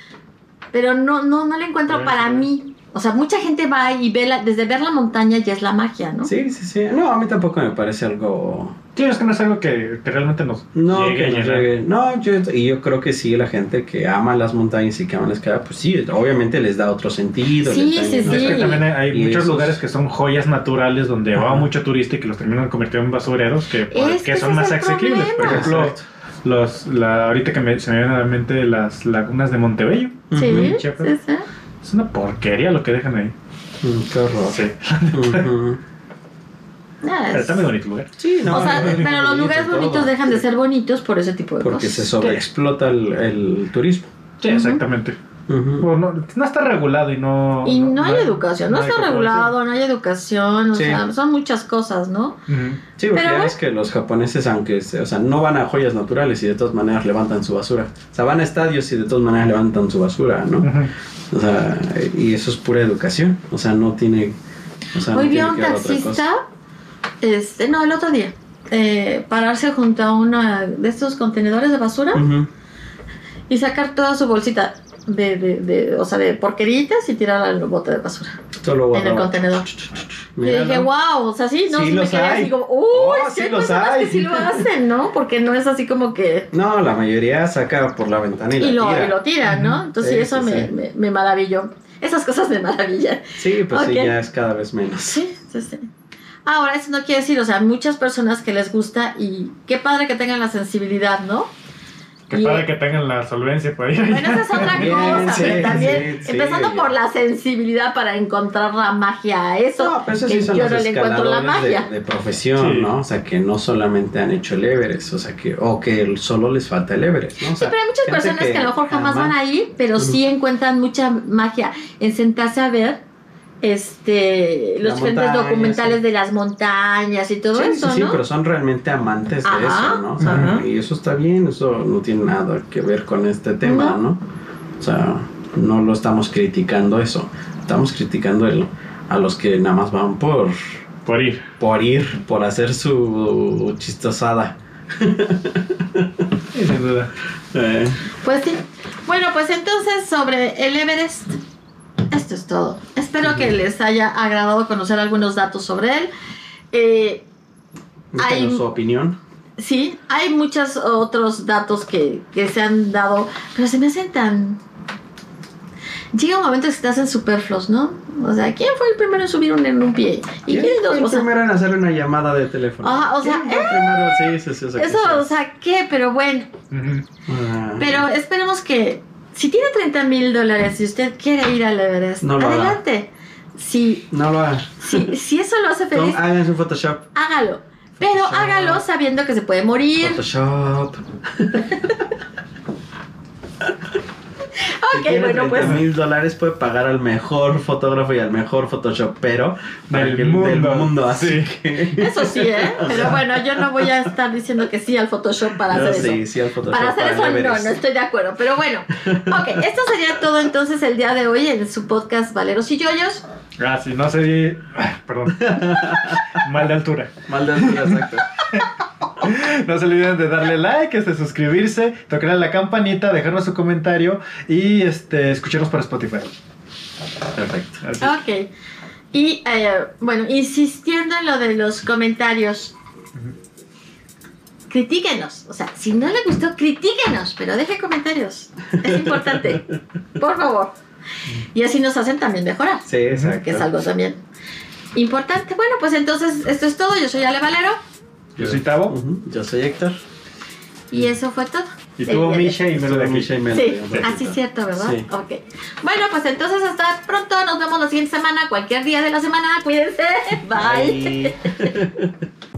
Pero no, no, no le encuentro Sí, para sí. mí. O sea, mucha gente va y ve la, desde ver la montaña ya es la magia, ¿no? Sí, sí, sí. No, a mí tampoco me parece algo. Sí, es que no es algo que, que realmente nos No, llegue a que nos llenar. llegue. No, yo, y yo creo que sí, la gente que ama las montañas y que ama las cascadas, pues sí, obviamente les da otro sentido. Sí, da- sí, No, es que Sí. también hay, Y muchos esos- lugares que son joyas naturales donde va mucho turista y que los terminan convirtiendo en basureros que, por- Es que que son más asequibles. Por ejemplo, Exacto. los, la, ahorita que me, se me vienen a la mente las lagunas de Montebello. Sí, sí, Chiapas. sí. Es una porquería lo que dejan ahí. Mm, qué horror. Sí. Nada, Pero es- está muy bonito el lugar. Sí, no, o sea, no, no, pero los bonito lugares todo. bonitos dejan de ser bonitos por ese tipo de Porque se cosas. sobreexplota el, el turismo. Sí, exactamente. Bueno, no, no está regulado y no. Y no hay educación, no hay está regulado, no hay educación, o Sí. sea, son muchas cosas, ¿no? sí. Porque Pero ya ves que los japoneses, aunque, se- o sea, no van a joyas naturales y de todas maneras levantan su basura. O sea, van a estadios y de todas maneras levantan su basura, ¿no? O sea, y eso es pura educación. O sea, no tiene. O sea, Hoy no vi a tiene un taxista, este, no, el otro día, eh, pararse junto a uno de estos contenedores de basura y sacar toda su bolsita de, de, de, o sea, de porqueritas y tirarla al bote de basura, Solo en el contenedor. Y dije, wow, o sea, sí, no, Sí me los quedé hay. así como, uy, Oh, sí, sí hay los personas hay. que sí lo hacen, ¿no? Porque no es así como que... No, la mayoría saca por la ventana y, Y la lo, tira. y lo tiran, ¿no? Entonces Sí, eso me. Me, me maravilló. Esas cosas me maravillan. Sí, pues sí, ya es cada vez menos. Sí, sí, sí. Ahora, eso no quiere decir, o sea, muchas personas que les gusta y qué padre que tengan la sensibilidad, ¿no? Qué Y- padre que tengan la solvencia por ahí. Bueno, esa es otra También, cosa, sí, pero también, sí, sí, empezando ya. por la sensibilidad para encontrar la magia a eso, No, pero eso que sí son yo los no le encuentro la magia. de, de profesión, Sí. ¿no? O sea, que no solamente han hecho el Everest, o sea, que, o que solo les falta el Everest, ¿no? O Sí, sea, pero hay muchas personas que, a lo mejor jamás ama- van a ir, pero sí encuentran mucha magia en sentarse a ver este los diferentes documentales sí. de las montañas y todo Sí, eso, sí, sí, ¿no? pero son realmente amantes de eso, ¿no? O sea, ajá. y eso está bien, eso no tiene nada que ver con este tema, No. ¿no? O sea, no lo estamos criticando eso, estamos criticando el, a los que nada más van por, Por ir. por ir, por hacer su chistosada. Sí, sin duda. Eh, Pues sí. Bueno, pues entonces sobre el Everest, esto es todo. Espero que les haya agradado conocer algunos datos sobre él. Eh, Hay- su opinión. sí, hay muchos otros datos que, que se han dado, pero se me hacen tan... Llega un momento que se te hacen superfluos, ¿no? O sea, ¿quién fue el primero en subir un, en un pie? ¿Y ¿Quién quién fue dos? el O sea, primero en hacerle una llamada de teléfono? Ah, o sea, ¿Quién fue el primero? Sí, sí, sí, o sea, que eso, o sea, ¿qué? Pero bueno. Pero esperemos que si tiene 30 mil dólares y usted quiere ir al Everest, No adelante. Si, No lo haga. si, si eso lo hace feliz, Tom, Hagan su Photoshop. hágalo. Pero Photoshop. hágalo sabiendo que se puede morir. Photoshop. Ok, bueno, pues. mil dólares puede pagar al mejor fotógrafo y al mejor Photoshopero Del que- mundo. del mundo. Así Sí. que. Eso sí, ¿eh? Pero bueno, yo no voy a estar diciendo que sí al Photoshop para hacer sí, eso. sí, al Photoshop. Para hacer eso no, no estoy de acuerdo. Pero bueno, ok, esto sería todo entonces el día de hoy en su podcast Valeros y Yoyos. Ah, sí, no sé. Perdón. Mal de altura. Mal de altura, exacto. No se olviden de darle like, este, suscribirse, tocar la campanita, dejarnos su comentario y este, escucharnos por Spotify. Perfecto. Así. Ok. Y eh, bueno, insistiendo en lo de los comentarios. Critíquenos. O sea, si no le gustó, critíquenos, pero deje comentarios. Es importante. Por favor. Y así nos hacen también mejorar. Sí, exacto. Que es algo también importante. Bueno, pues entonces esto es todo. Yo soy Ale Valero. Yo soy Tavo. Ujú, Yo soy Héctor. Y eso fue todo. Y de- Misha, y Melo de aquí. Misha y Melo, Sí, así es cierto, ¿verdad? Sí. Ok. Bueno, pues entonces hasta pronto. Nos vemos la siguiente semana, cualquier día de la semana. Cuídense. Bye. Bye.